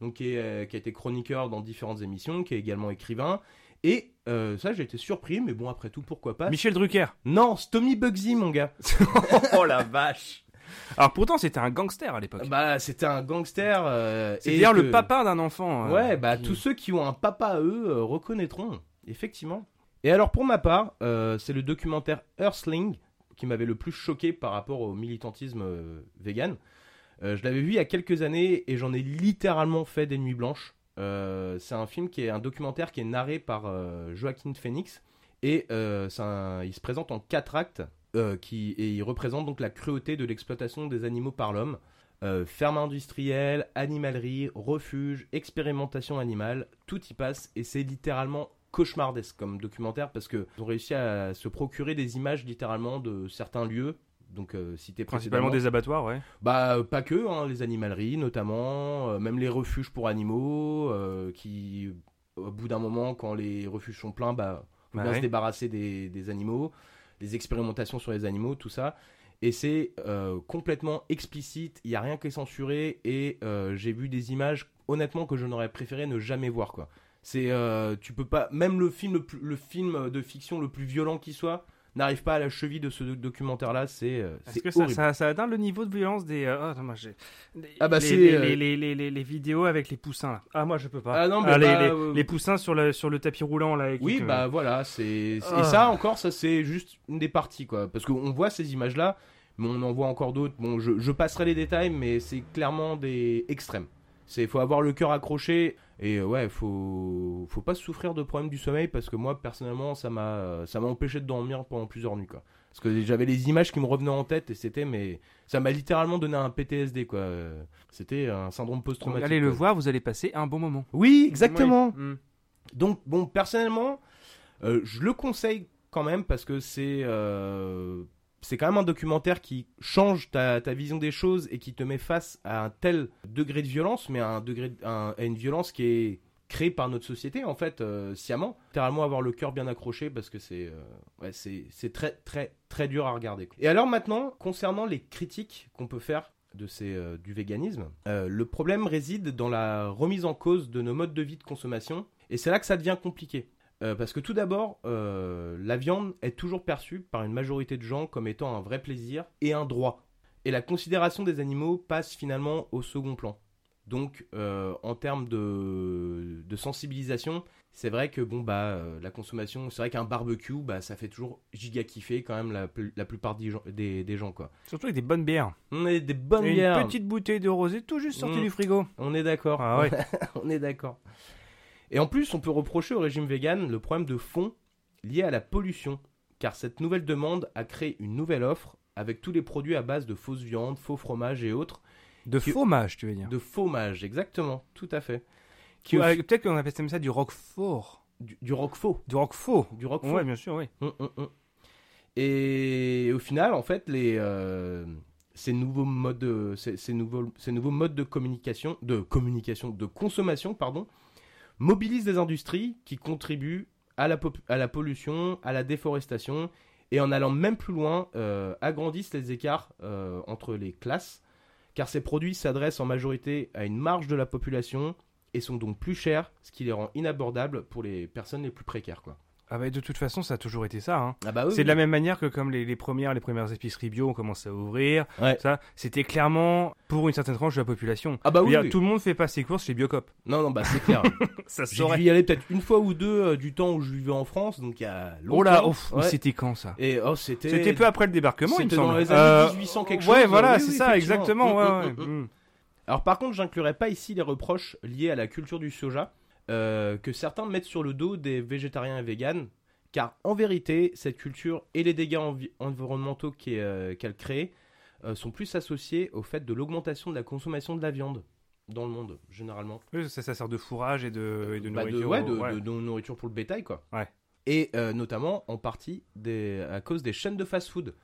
donc qui, est, euh, qui a été chroniqueur dans différentes émissions, qui est également écrivain. Et euh, ça, j'ai été surpris, mais bon, après tout, pourquoi pas. Michel Drucker. Non, c'est Tommy Bugsy, mon gars. oh la vache. Alors pourtant, c'était un gangster à l'époque. Bah, c'était un gangster. euh, et C'est-à-dire que- le papa d'un enfant. euh, Ouais, bah qui- tous ceux qui ont un papa à eux euh, reconnaîtront, effectivement. Et alors pour ma part, euh, c'est le documentaire Earthling qui m'avait le plus choqué par rapport au militantisme euh, vegan. Euh, je l'avais vu il y a quelques années et j'en ai littéralement fait des nuits blanches. Euh, c'est un film qui est un documentaire qui est narré par Joaquin Phoenix et il se présente en quatre actes qui, et il représente donc la cruauté de l'exploitation des animaux par l'homme. Ferme industrielle, animalerie, refuge, expérimentation animale, tout y passe et c'est littéralement cauchemardesque comme documentaire parce que ils ont réussi à se procurer des images littéralement de certains lieux donc euh, Principalement des abattoirs, ouais. Bah euh, pas que, hein, les animaleries notamment, euh, même les refuges pour animaux euh, qui au bout d'un moment quand les refuges sont pleins bah faut Bah ouais. se débarrasser des, des animaux, les expérimentations sur les animaux, tout ça. Et c'est complètement explicite, il n'y a rien qui est censuré et j'ai vu des images honnêtement que je n'aurais préféré ne jamais voir quoi. C'est euh, tu peux pas même le film le, plus- le film de fiction le plus violent qui soit n'arrive pas à la cheville de ce documentaire là, c'est euh, Est-ce c'est que ça, horrible. ça, ça atteint le niveau de violence des. euh, oh, attends, moi, j'ai- les- Ah bah les, c'est, les, euh, les, les, les, les- les vidéos avec les poussins là. Ah moi je peux pas. Ah non, mais les, bah, les, euh, les poussins sur le sur le tapis roulant là. Oui, bah voilà, c'est c'est- Ah. et ça encore, ça c'est juste une des parties quoi, parce qu'on voit ces images là, mais on en voit encore d'autres. Bon, je, je passerai les détails, mais c'est clairement des extrêmes. C'est faut avoir le cœur accroché et euh, ouais, faut faut pas souffrir de problèmes du sommeil parce que moi personnellement ça m'a ça m'a empêché de dormir pendant plusieurs nuits quoi. Parce que j'avais les images qui me revenaient en tête et c'était mais ça m'a littéralement donné un PTSD quoi. C'était un syndrome post-traumatique. allez le voir, vous allez passer un bon moment. Oui, exactement. Oui. Mm. Donc, bon, personnellement, euh, je le conseille quand même parce que c'est euh, c'est quand même un documentaire qui change ta, vision des choses et qui te met face à un tel degré de violence, mais à, un degré, une violence qui est créée par notre société, en fait, euh, sciemment. Littéralement avoir le cœur bien accroché parce que c'est euh, ouais, très, très, très dur à regarder. Et alors maintenant, concernant les critiques qu'on peut faire de ces, euh, du véganisme, le problème réside dans la remise en cause de nos modes de vie de consommation et c'est là que ça devient compliqué. Euh, parce que tout d'abord, euh, la viande est toujours perçue par une majorité de gens comme étant un vrai plaisir et un droit. Et la considération des animaux passe finalement au second plan. Donc, euh, en termes de, de sensibilisation, c'est vrai que bon bah la consommation, c'est vrai qu'un barbecue, bah ça fait toujours giga kiffer quand même la, pl- la plupart des gens, des, des gens quoi. Surtout avec des bonnes bières. On est des bonnes Et bières. Une petite bouteille de rosé tout juste sortie Mm. du frigo. On est d'accord. Ah ouais. on est d'accord. Et en plus, on peut reprocher au régime vegan le problème de fond lié à la pollution, car cette nouvelle demande a créé une nouvelle offre avec tous les produits à base de fausses viandes, faux fromages et autres. De Qui- fromage, tu veux dire. De fromage, exactement, tout à fait. Qui fi- Peut-être qu'on appelle ça du roquefort. du, du roquefort. Du roquefort. Du roquefort. Ouais, bien sûr, oui. Hum, hum, hum. Et au final, en fait, les, euh, ces, nouveaux modes de, ces, ces nouveaux, ces nouveaux modes de communication, de communication, de consommation, pardon, mobilisent des industries qui contribuent à la, pollution, à la déforestation, et en allant même plus loin, euh, agrandissent les écarts euh, entre les classes, car ces produits s'adressent en majorité à une marge de la population et sont donc plus chers, ce qui les rend inabordables pour les personnes les plus précaires. Ah bah, de toute façon, ça a toujours été ça. Hein. Ah bah oui, c'est oui. de la même manière que comme les, les premières, les premières épiceries bio ont commencé à ouvrir. Ouais. Ça, c'était clairement pour une certaine tranche de la population. Ah bah oui, dire. Tout le monde fait pas ses courses chez Biocop. Non, non, bah c'est clair. Ça J'ai dû y aller peut-être une fois ou deux euh, du temps où je vivais en France, donc il y a longtemps. Oh là, Ouais. c'était quand ça? Et oh, c'était. C'était peu après le débarquement, il me C'était dans semble. les années Euh, 1800 quelque Ouais, chose, voilà, c'est ça, exactement. ouais, Mm, ouais, mm, mm. mm. Alors par contre, j'inclurai pas ici les reproches liés à la culture du soja euh, que certains mettent sur le dos des végétariens et véganes, car en vérité, cette culture et les dégâts envi- environnementaux euh, qu'elle crée euh, sont plus associés au fait de l'augmentation de la consommation de la viande dans le monde, généralement. Oui, ça, ça sert de fourrage et de, et de Bah, nourriture. ouais, de, ouais. de- de nourriture pour le bétail, quoi. Ouais. Et notamment en partie des, à cause des chaînes de fast-food.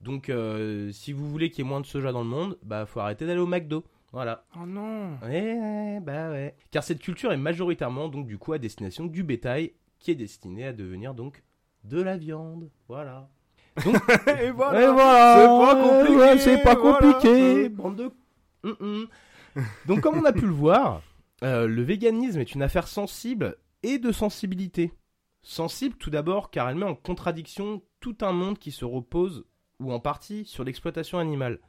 Donc, si vous voulez qu'il y ait moins de soja dans le monde, bah faut arrêter d'aller au McDo. Voilà. Oh non Ouais, bah ouais. Car cette culture est majoritairement donc du coup à destination du bétail, qui est destiné à devenir donc de la viande. Voilà. Donc, Et voilà, et voilà, C'est pas compliqué, c'est pas compliqué, bande de. Donc, comme on a pu le voir, euh, le véganisme est une affaire sensible et de sensibilité. Sensible tout d'abord car elle met en contradiction tout un monde qui se repose, ou en partie, sur l'exploitation animale.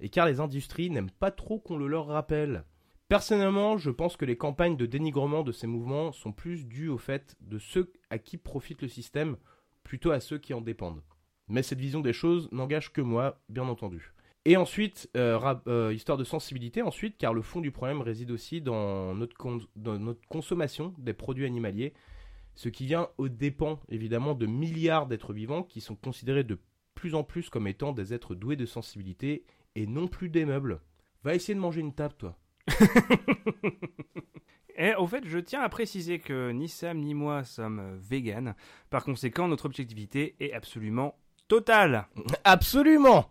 Et car les industries n'aiment pas trop qu'on le leur rappelle. Personnellement, je pense que les campagnes de dénigrement de ces mouvements sont plus dues au fait de ceux à qui profite le système, plutôt à ceux qui en dépendent. Mais cette vision des choses n'engage que moi, bien entendu. Et ensuite, euh, euh, histoire de sensibilité, ensuite, car le fond du problème réside aussi dans notre, dans notre consommation des produits animaliers, ce qui vient aux dépens, évidemment, de milliards d'êtres vivants qui sont considérés de plus en plus comme étant des êtres doués de sensibilité et non plus des meubles. Va essayer de manger une table, toi. Et au fait, je tiens à préciser que ni Sam ni moi sommes véganes. Par conséquent, notre objectivité est absolument totale. Absolument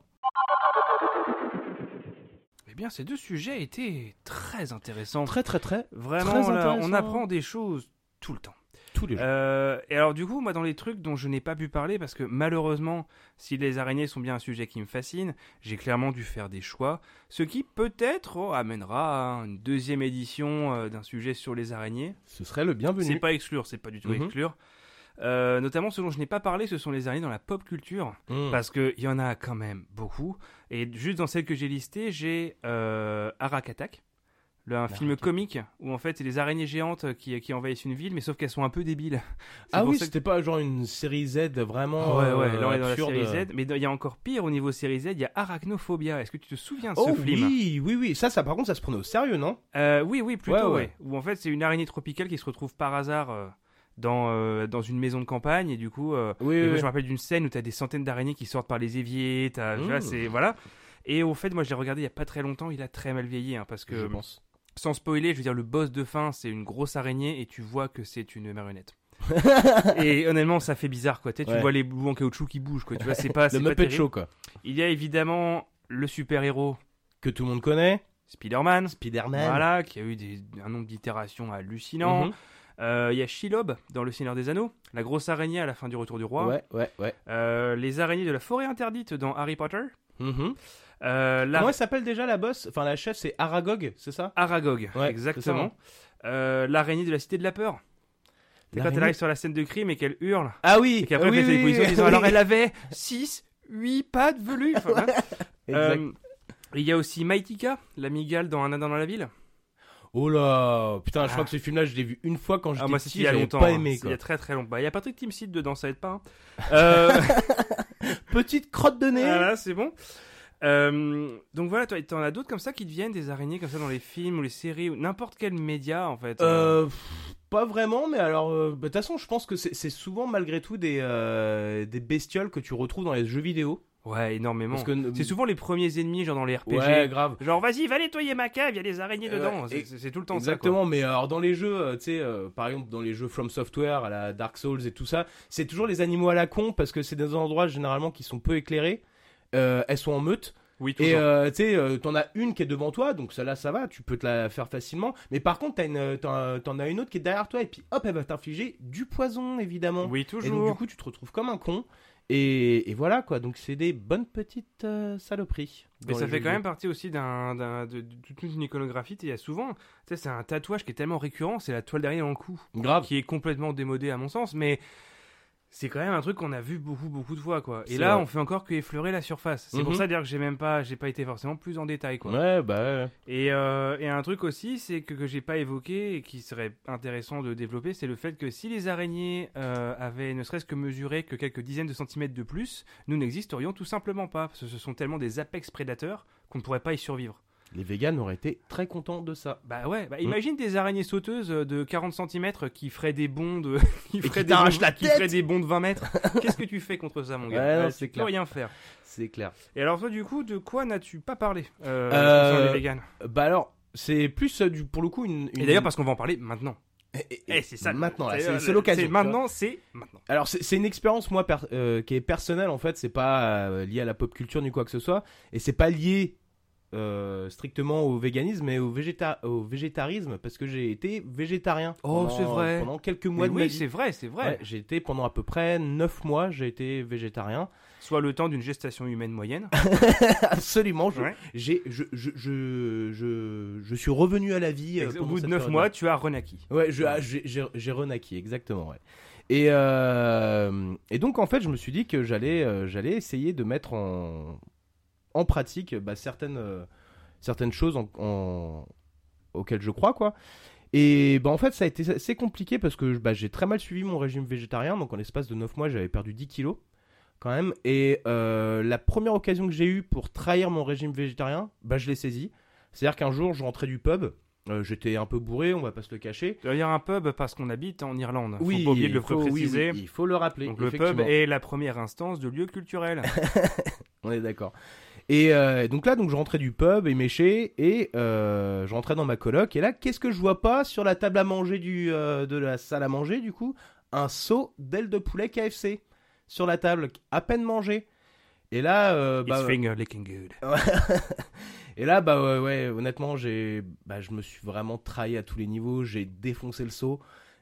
Eh bien, ces deux sujets étaient très intéressants. Très très très, Vraiment, très là, on apprend des choses tout le temps. Tous les jours. Euh, et alors du coup, moi dans les trucs dont je n'ai pas pu parler, parce que malheureusement, si les araignées sont bien un sujet qui me fascine, j'ai clairement dû faire des choix, ce qui peut-être oh, amènera à une deuxième édition euh, d'un sujet sur les araignées. Ce serait le bienvenu. C'est pas exclure, c'est pas du tout Mhm. exclure. Euh, notamment ce dont je n'ai pas parlé, ce sont les araignées dans la pop culture, Mmh. parce qu'il y en a quand même beaucoup. Et juste dans celles que j'ai listées, j'ai Arak Attack, le, un film comique où en fait c'est des araignées géantes qui, qui envahissent une ville, mais sauf qu'elles sont un peu débiles. Ah oui, que- c'était pas genre une série Z vraiment ouais, ouais, euh, là on est dans la série Z, mais il y a encore pire au niveau série Z, il y a Arachnophobia. Est-ce que tu te souviens de ce Oh film oui, oui, oui. Ça, ça par contre, ça se prenait au sérieux, non? Euh, Oui, oui, plutôt, Ouais, ouais, ouais. Où en fait c'est une araignée tropicale qui se retrouve par hasard euh, dans, euh, dans une maison de campagne, et du coup, euh, Oui, et moi, oui. je me rappelle d'une scène où tu as des centaines d'araignées qui sortent par les éviers, t'as- vois, Mmh. c'est voilà. Et au fait, moi je l'ai regardé il y a pas très longtemps, il a très mal vieilli, hein, parce je que pense. Sans spoiler, je veux dire, le boss de fin, c'est une grosse araignée et tu vois que c'est une marionnette. et honnêtement, ça fait bizarre, quoi. Tu Ouais. vois les bouts en caoutchouc qui bougent, quoi. Tu vois, c'est pas, Le Muppet. Show, quoi. Il y a évidemment le super-héros Que tout le monde connaît. Spider-Man. Spider-Man. Voilà, qui a eu des- un nombre d'itérations hallucinant. Mhm. Euh, Il y a Shelob dans Le Seigneur des Anneaux, la grosse araignée à la fin du Retour du Roi. Ouais, ouais, ouais. Euh, les araignées de la forêt interdite dans Harry Potter. Mhm. Euh, la Comment elle s'appelle déjà la boss Enfin, la chef, c'est Aragog, c'est ça? Aragog, Ouais, exactement. Euh, L'araignée de la cité de la peur. C'est quand elle arrive sur la scène de crime et qu'elle hurle. Ah oui Et qu'après, oui, elle fait oui, dépositions en oui, disant alors elle avait 6, 8 pattes velues. Enfin. Exact. Euh, Il y a aussi Maitika, la migale dans Un Indien dans la ville. Oh là Putain, je Ah. crois que ce film-là, je l'ai vu une fois quand j'étais Ah, moi, petit, il y a longtemps. pas hein. aimé, C'est Il y quoi. a très très longtemps. Il y a Patrick Timsit dedans, ça aide pas. hein. Euh, Petite crotte de nez voilà, c'est bon. Euh, donc voilà, toi, t'en as d'autres comme ça qui deviennent des araignées comme ça dans les films ou les séries ou n'importe quel média en fait. Euh, pff, pas vraiment, mais alors, euh, bah, de toute façon, je pense que c'est souvent malgré tout des, euh, des bestioles que tu retrouves dans les jeux vidéo. Ouais, énormément. Parce que C'est souvent les premiers ennemis, genre dans les RPG. Ouais, grave. Genre, vas-y, va nettoyer ma cave, il y a des araignées Euh, dedans. ouais, C'est- tout le temps Exactement, mais alors dans les jeux, euh, tu sais, euh, par exemple dans les jeux From Software, à la Dark Souls et tout ça, c'est toujours les animaux à la con parce que c'est des endroits généralement qui sont peu éclairés. Euh, elles sont en meute. Oui, toujours. et euh, tu sais, euh, t'en as une qui est devant toi, donc celle-là ça va, tu peux te la faire facilement. Mais par contre, t'as une, t'en t'en as une autre qui est derrière toi et puis hop, elle va t'infliger du poison évidemment. oui, Et donc toujours. du coup, tu te retrouves comme un con. Et, et voilà quoi, donc c'est des bonnes petites euh, saloperies. Mais ça fait quand même partie aussi d'un, d'un- de, de toute une iconographie. Il y a souvent, tu sais, c'est un tatouage qui est tellement récurrent, c'est la toile dans le cou, grave. qui est complètement démodé à mon sens. Mais c'est quand même un truc qu'on a vu beaucoup beaucoup de fois quoi. Et là, vrai. on fait encore que effleurer la surface. C'est pour Mhm. ça dire que j'ai même pas, j'ai pas été forcément plus en détail quoi. Ouais, bah. Et, euh, et un truc aussi, c'est que, que j'ai pas évoqué et qui serait intéressant de développer, c'est le fait que si les araignées euh, avaient ne serait-ce que mesuré que quelques dizaines de centimètres de plus, nous n'existerions tout simplement pas. Parce que ce sont tellement des apex prédateurs qu'on ne pourrait pas y survivre. Les véganes auraient été très contents de ça. Bah ouais, bah imagine des araignées sauteuses de 40 cm qui feraient des bonds de. qui feraient qui des t'arrachent bonds- la qui feraient des bonds de 20 mètres. Qu'est-ce que tu fais contre ça, mon gars Ouais, non, Euh, tu peux clair. rien faire. C'est clair. Et alors, toi, du coup, de quoi n'as-tu pas parlé euh, Euh, les véganes Bah alors, c'est plus euh, du, pour le coup une. Et d'ailleurs, parce qu'on va en parler maintenant. Et- et- Eh, c'est ça. Maintenant, C'est, euh, l'occasion. Maintenant, c'est maintenant. Alors c'est c'est une expérience moi per- euh, qui est personnelle en fait, c'est pas euh, lié à la pop culture ni quoi que ce soit, et c'est pas lié euh, strictement au véganisme mais au, végéta au végétarisme parce que j'ai été végétarien. Oh, pendant- c'est vrai. Pendant quelques Mais mois de ma oui, vie. c'est vrai, c'est vrai. Ouais, j'ai été pendant à peu près 9 mois, j'ai été végétarien. Soit le temps d'une gestation humaine moyenne. Absolument, je, Ouais. je, je, je, je, je suis revenu à la vie. euh, Au bout de cette 9 période-là. mois, tu as renaquis. Ouais, ah, j'ai- renaquis, exactement, ouais. Et, euh, et donc, en fait, je me suis dit que j'allais j'allais essayer de mettre en, en pratique bah, certaines, euh, certaines choses en, en- auxquelles je crois, quoi. Et bah, en fait, ça a été assez compliqué parce que bah, j'ai très mal suivi mon régime végétarien. Donc, en l'espace de 9 mois, j'avais perdu 10 kilos, quand même. Et euh, la première occasion que j'ai eue pour trahir mon régime végétarien, bah, je l'ai saisi. C'est-à-dire qu'un jour, je rentrais du pub. euh, J'étais un peu bourré, on va pas se le cacher. Dire un pub parce qu'on habite en Irlande. Oui, Faut pas oublier de le il faut- préciser. oui, il faut le rappeler. Donc le pub est la première instance de lieu culturel. On est d'accord. Et euh, donc là, donc je rentrais du pub éméché et euh, je rentrais dans ma coloc. Et là, qu'est-ce que je vois pas sur la table à manger du, euh, de la salle à manger du coup? Un seau d'ailes de poulet KFC sur la table, à peine mangé. Et là, euh, bah, It's finger licking good. et là, bah ouais, ouais, honnêtement, j'ai, bah, je me suis vraiment trahi à tous les niveaux. J'ai défoncé le seau.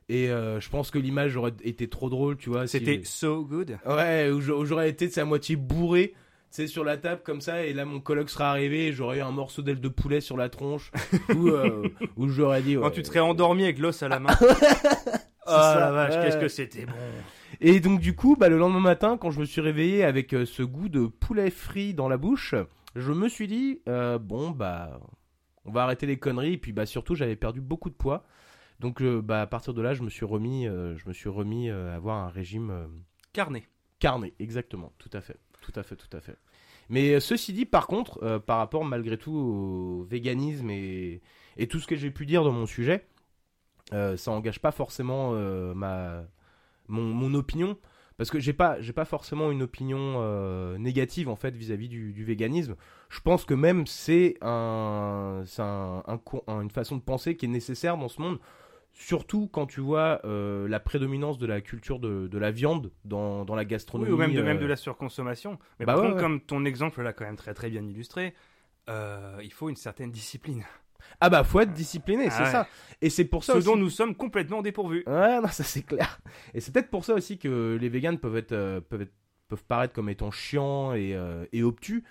Et euh, je pense que l'image aurait été trop drôle, tu vois. si C'était j'ai- so good. Ouais, où j'a- où j'aurais été sais, à moitié bourré, c'est sur la table comme ça, et là mon coloc serait arrivé, et j'aurais eu un morceau d'aile de poulet sur la tronche, où, euh, où j'aurais dit. Quand ouais, tu te serais endormi avec l'os à la main. oh la vache, ouais. qu'est-ce que c'était bon. Et donc du coup, bah, le lendemain matin, quand je me suis réveillé avec euh, ce goût de poulet frit dans la bouche, je me suis dit, euh, bon bah, on va arrêter les conneries, et puis bah surtout j'avais perdu beaucoup de poids, donc euh, bah à partir de là, je me suis remis, je me suis remis à avoir un régime. Carnet. Carnet, exactement, tout à fait, tout à fait, tout à fait. Mais euh, ceci dit, par contre, euh, par rapport malgré tout au véganisme et, tout ce que j'ai pu dire dans mon sujet, euh, ça engage pas forcément ma mon, mon opinion parce que j'ai pas j'ai pas forcément une opinion négative en fait vis-à-vis du, véganisme. Je pense que même c'est un un, un- une façon de penser qui est nécessaire dans ce monde. Surtout quand tu vois euh, la prédominance de la culture de, de la viande dans, dans la Oui, gastronomie. ou même de, euh, même de la surconsommation. Mais bah par ouais, contre, ouais. comme ton exemple l'a quand même très très bien illustré, euh, il faut une certaine discipline. Ah bah faut être discipliné, Ah c'est ouais. ça. Et c'est pour ça Ce aussi... dont nous sommes complètement dépourvus. Ouais, non, ça c'est clair. Et c'est peut-être pour ça aussi que les véganes peuvent être, euh, peuvent être- peuvent paraître comme étant chiants et, euh, et obtus,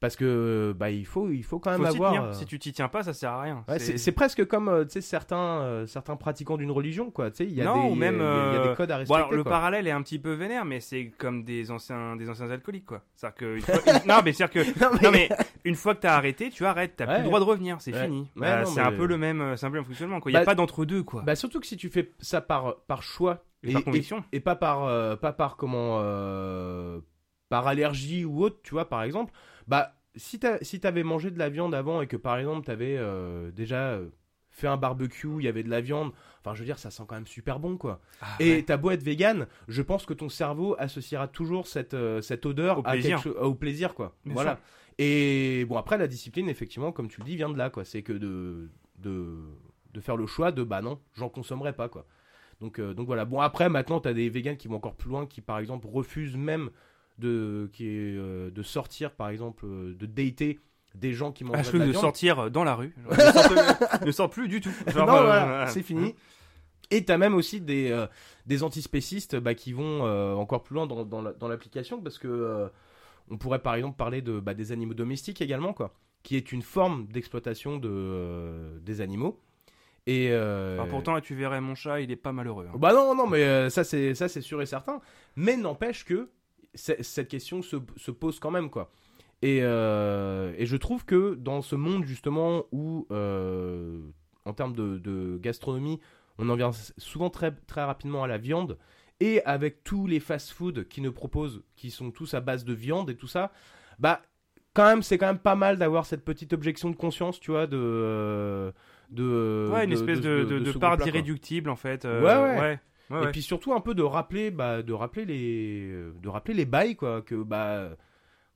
parce que bah il faut, il faut quand même Faut avoir. tenir. euh, Si tu t'y tiens pas, ça sert à rien. ouais, c'est c'est presque comme euh, tu sais certains, euh, certains pratiquants d'une religion quoi. Tu sais, il y a Non, des, même, il y a- il y a des codes à Bon, respecter. alors, le quoi. parallèle est un petit peu vénère, mais c'est comme des anciens, des anciens alcooliques, quoi. C'est-à-dire que. une fois- une- non, mais c'est-à-dire que. Non, mais- Non, mais une fois que t'as arrêté, tu arrêtes. T'as plus le droit de revenir. C'est Ouais. fini. Bah, c'est mais- un peu le même, c'est un peu le même fonctionnement, quoi. Il y a Bah, pas d'entre-deux, quoi. Bah surtout que si tu fais ça par par choix Et par conviction. et pas par pas par comment par allergie ou autre, tu vois par exemple, bah si t'as si t'avais mangé de la viande avant et que par exemple t'avais euh, déjà euh, fait un barbecue, il y avait de la viande, enfin je veux dire ça sent quand même super bon quoi. Ah, Et ouais. t'as beau être vegan, je pense que ton cerveau associera toujours cette euh, cette odeur Au à plaisir. quelque au plaisir quoi. Bien voilà. sûr. Et bon après la discipline effectivement comme tu le dis vient de là quoi, c'est que de de de faire le choix de bah non, j'en consommerai pas quoi. Donc, euh, donc voilà. Bon, après, maintenant, tu as des vegans qui vont encore plus loin, qui par exemple refusent même de, qui est, euh, de sortir, par exemple, euh, de dater des gens qui mangent Ah, de sortir dans la rue. Genre, ne, sors plus, ne sors plus du tout. Genre, non, euh, voilà, euh, c'est fini. Et t'as même aussi des, euh, des antispécistes bah, qui vont euh, encore plus loin dans, dans la- dans l'application parce que euh, on pourrait par exemple parler de, bah, des animaux domestiques également, quoi, qui est une forme d'exploitation de, euh, des animaux. Et euh, Ah, pourtant, là, tu verrais mon chat, il est pas malheureux. hein. bah non, non, mais euh, ça c'est ça c'est sûr et certain. Mais n'empêche que cette question se, se pose quand même quoi. Et, euh, et je trouve que dans ce monde justement où euh, en termes de, de gastronomie, on en vient souvent très très rapidement à la viande et avec tous les fast-food qui nous proposent, qui sont tous à base de viande et tout ça, bah quand même c'est quand même pas mal d'avoir cette petite objection de conscience, tu vois, de euh, de Ouais, une de- espèce de, de, de part d'irréductible, en fait. euh, Ouais, ouais. ouais. Ouais, Et ouais. puis surtout un peu de rappeler, bah, de rappeler les, de rappeler les bails quoi, que bah,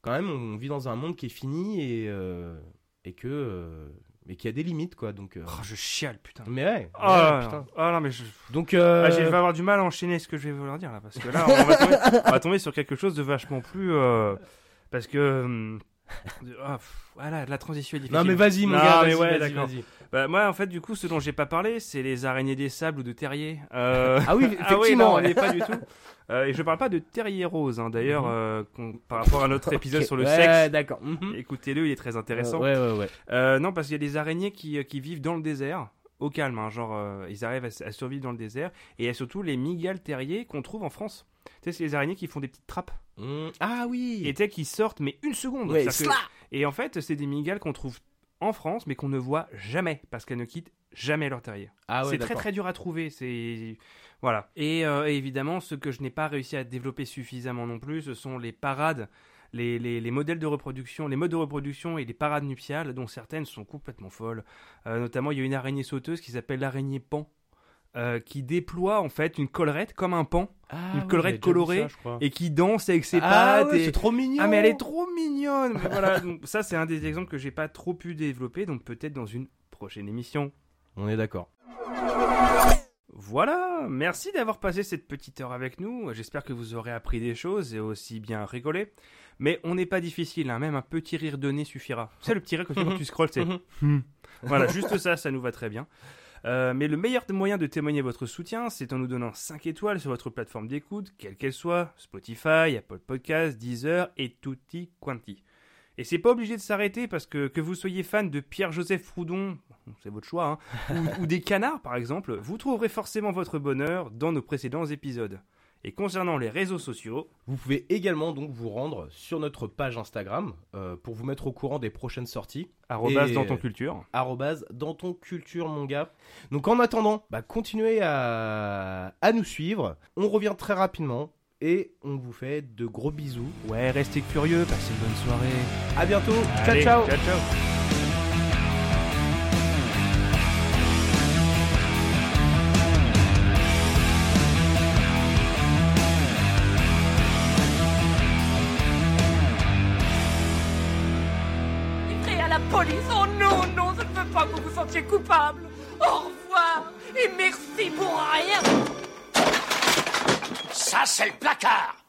quand même on vit dans un monde qui est fini et euh, et que euh, mais qu'il y a des limites quoi, donc. euh, Oh, je chiale, putain. Mais ouais. Ouais, putain. ah, non, mais je... Donc. euh, Ah, je vais avoir du mal à enchaîner ce que je vais vouloir dire là, parce que là, on va tomber, on va tomber sur quelque chose de vachement plus. euh, parce que. hum, ah, voilà, la transition est difficile. Non mais vas-y mon Non, gars, mais vas-y, ouais, vas-y. Bah, moi, en fait, du coup, ce dont j'ai pas parlé, c'est les araignées des sables ou de terrier. Euh, Ah oui, Ah oui, effectivement. non, on ouais. n'y est pas du tout. Euh, et je parle pas de terrier rose, hein, d'ailleurs, Mhm. euh, par rapport à notre épisode sur le ouais, sexe. d'accord. mhm. Écoutez-le, il est très intéressant. Ouais ouais ouais. Non, parce qu'il y a des araignées qui, qui vivent dans le désert, au calme, hein, genre euh, ils arrivent à, survivre dans le désert. Et il y a surtout les mygales terriers qu'on trouve en France. Tu sais, c'est les araignées qui font des petites trappes. Mm. Ah oui. Et tu sais, qui sortent, mais une seconde. Ouais, C'est-à-dire que- Et en fait, c'est des mygales qu'on trouve en France, mais qu'on ne voit jamais, parce qu'elles ne quittent jamais leur terrier. Ah ouais, c'est très très dur à trouver. C'est voilà. Et, euh, évidemment, ce que je n'ai pas réussi à développer suffisamment non plus, ce sont les parades, les, les, les modèles de reproduction, les modes de reproduction et les parades nuptiales, dont certaines sont complètement folles. Euh, notamment, il y a une araignée sauteuse qui s'appelle l'araignée pan. Euh, qui déploie en fait une collerette comme un pan Ah une collerette colorée ça, et qui danse avec ses Ah pattes ouais, et- c'est trop mignon. ah mais elle est trop mignonne Mais voilà donc ça c'est un des exemples que j'ai pas trop pu développer donc peut-être dans une prochaine émission On est d'accord. Voilà, merci d'avoir passé cette petite heure avec nous. J'espère que vous aurez appris des choses et aussi bien rigolé. Mais on n'est pas difficile, hein. même un petit rire de nez suffira. C'est le petit rire que tu fais quand tu scrolles, c'est. voilà, juste ça, ça nous va très bien. Euh, mais le meilleur moyen de témoigner votre soutien, c'est en nous donnant 5 étoiles sur votre plateforme d'écoute, quelle qu'elle soit, Spotify, Apple Podcasts, Deezer et tutti quanti. Et c'est pas obligé de s'arrêter parce que que vous soyez fan de Pierre-Joseph Proudhon, c'est votre choix, hein, ou, ou des canards par exemple, vous trouverez forcément votre bonheur dans nos précédents épisodes. Et concernant les réseaux sociaux, Vous pouvez également donc vous rendre sur notre page Instagram euh, pour vous mettre au courant des prochaines sorties. arrobas Et- dans ton culture. arrobase dans ton culture mon gars. Donc en attendant, bah, continuez à, à nous suivre. On revient très rapidement et on vous fait de gros bisous. Ouais, restez curieux, passez une bonne soirée. À bientôt. Allez, ciao ciao. ciao, ciao. Oh non, non, je ne veux pas que vous vous sentiez coupable. Au revoir Et merci pour rien. Ça, c'est le placard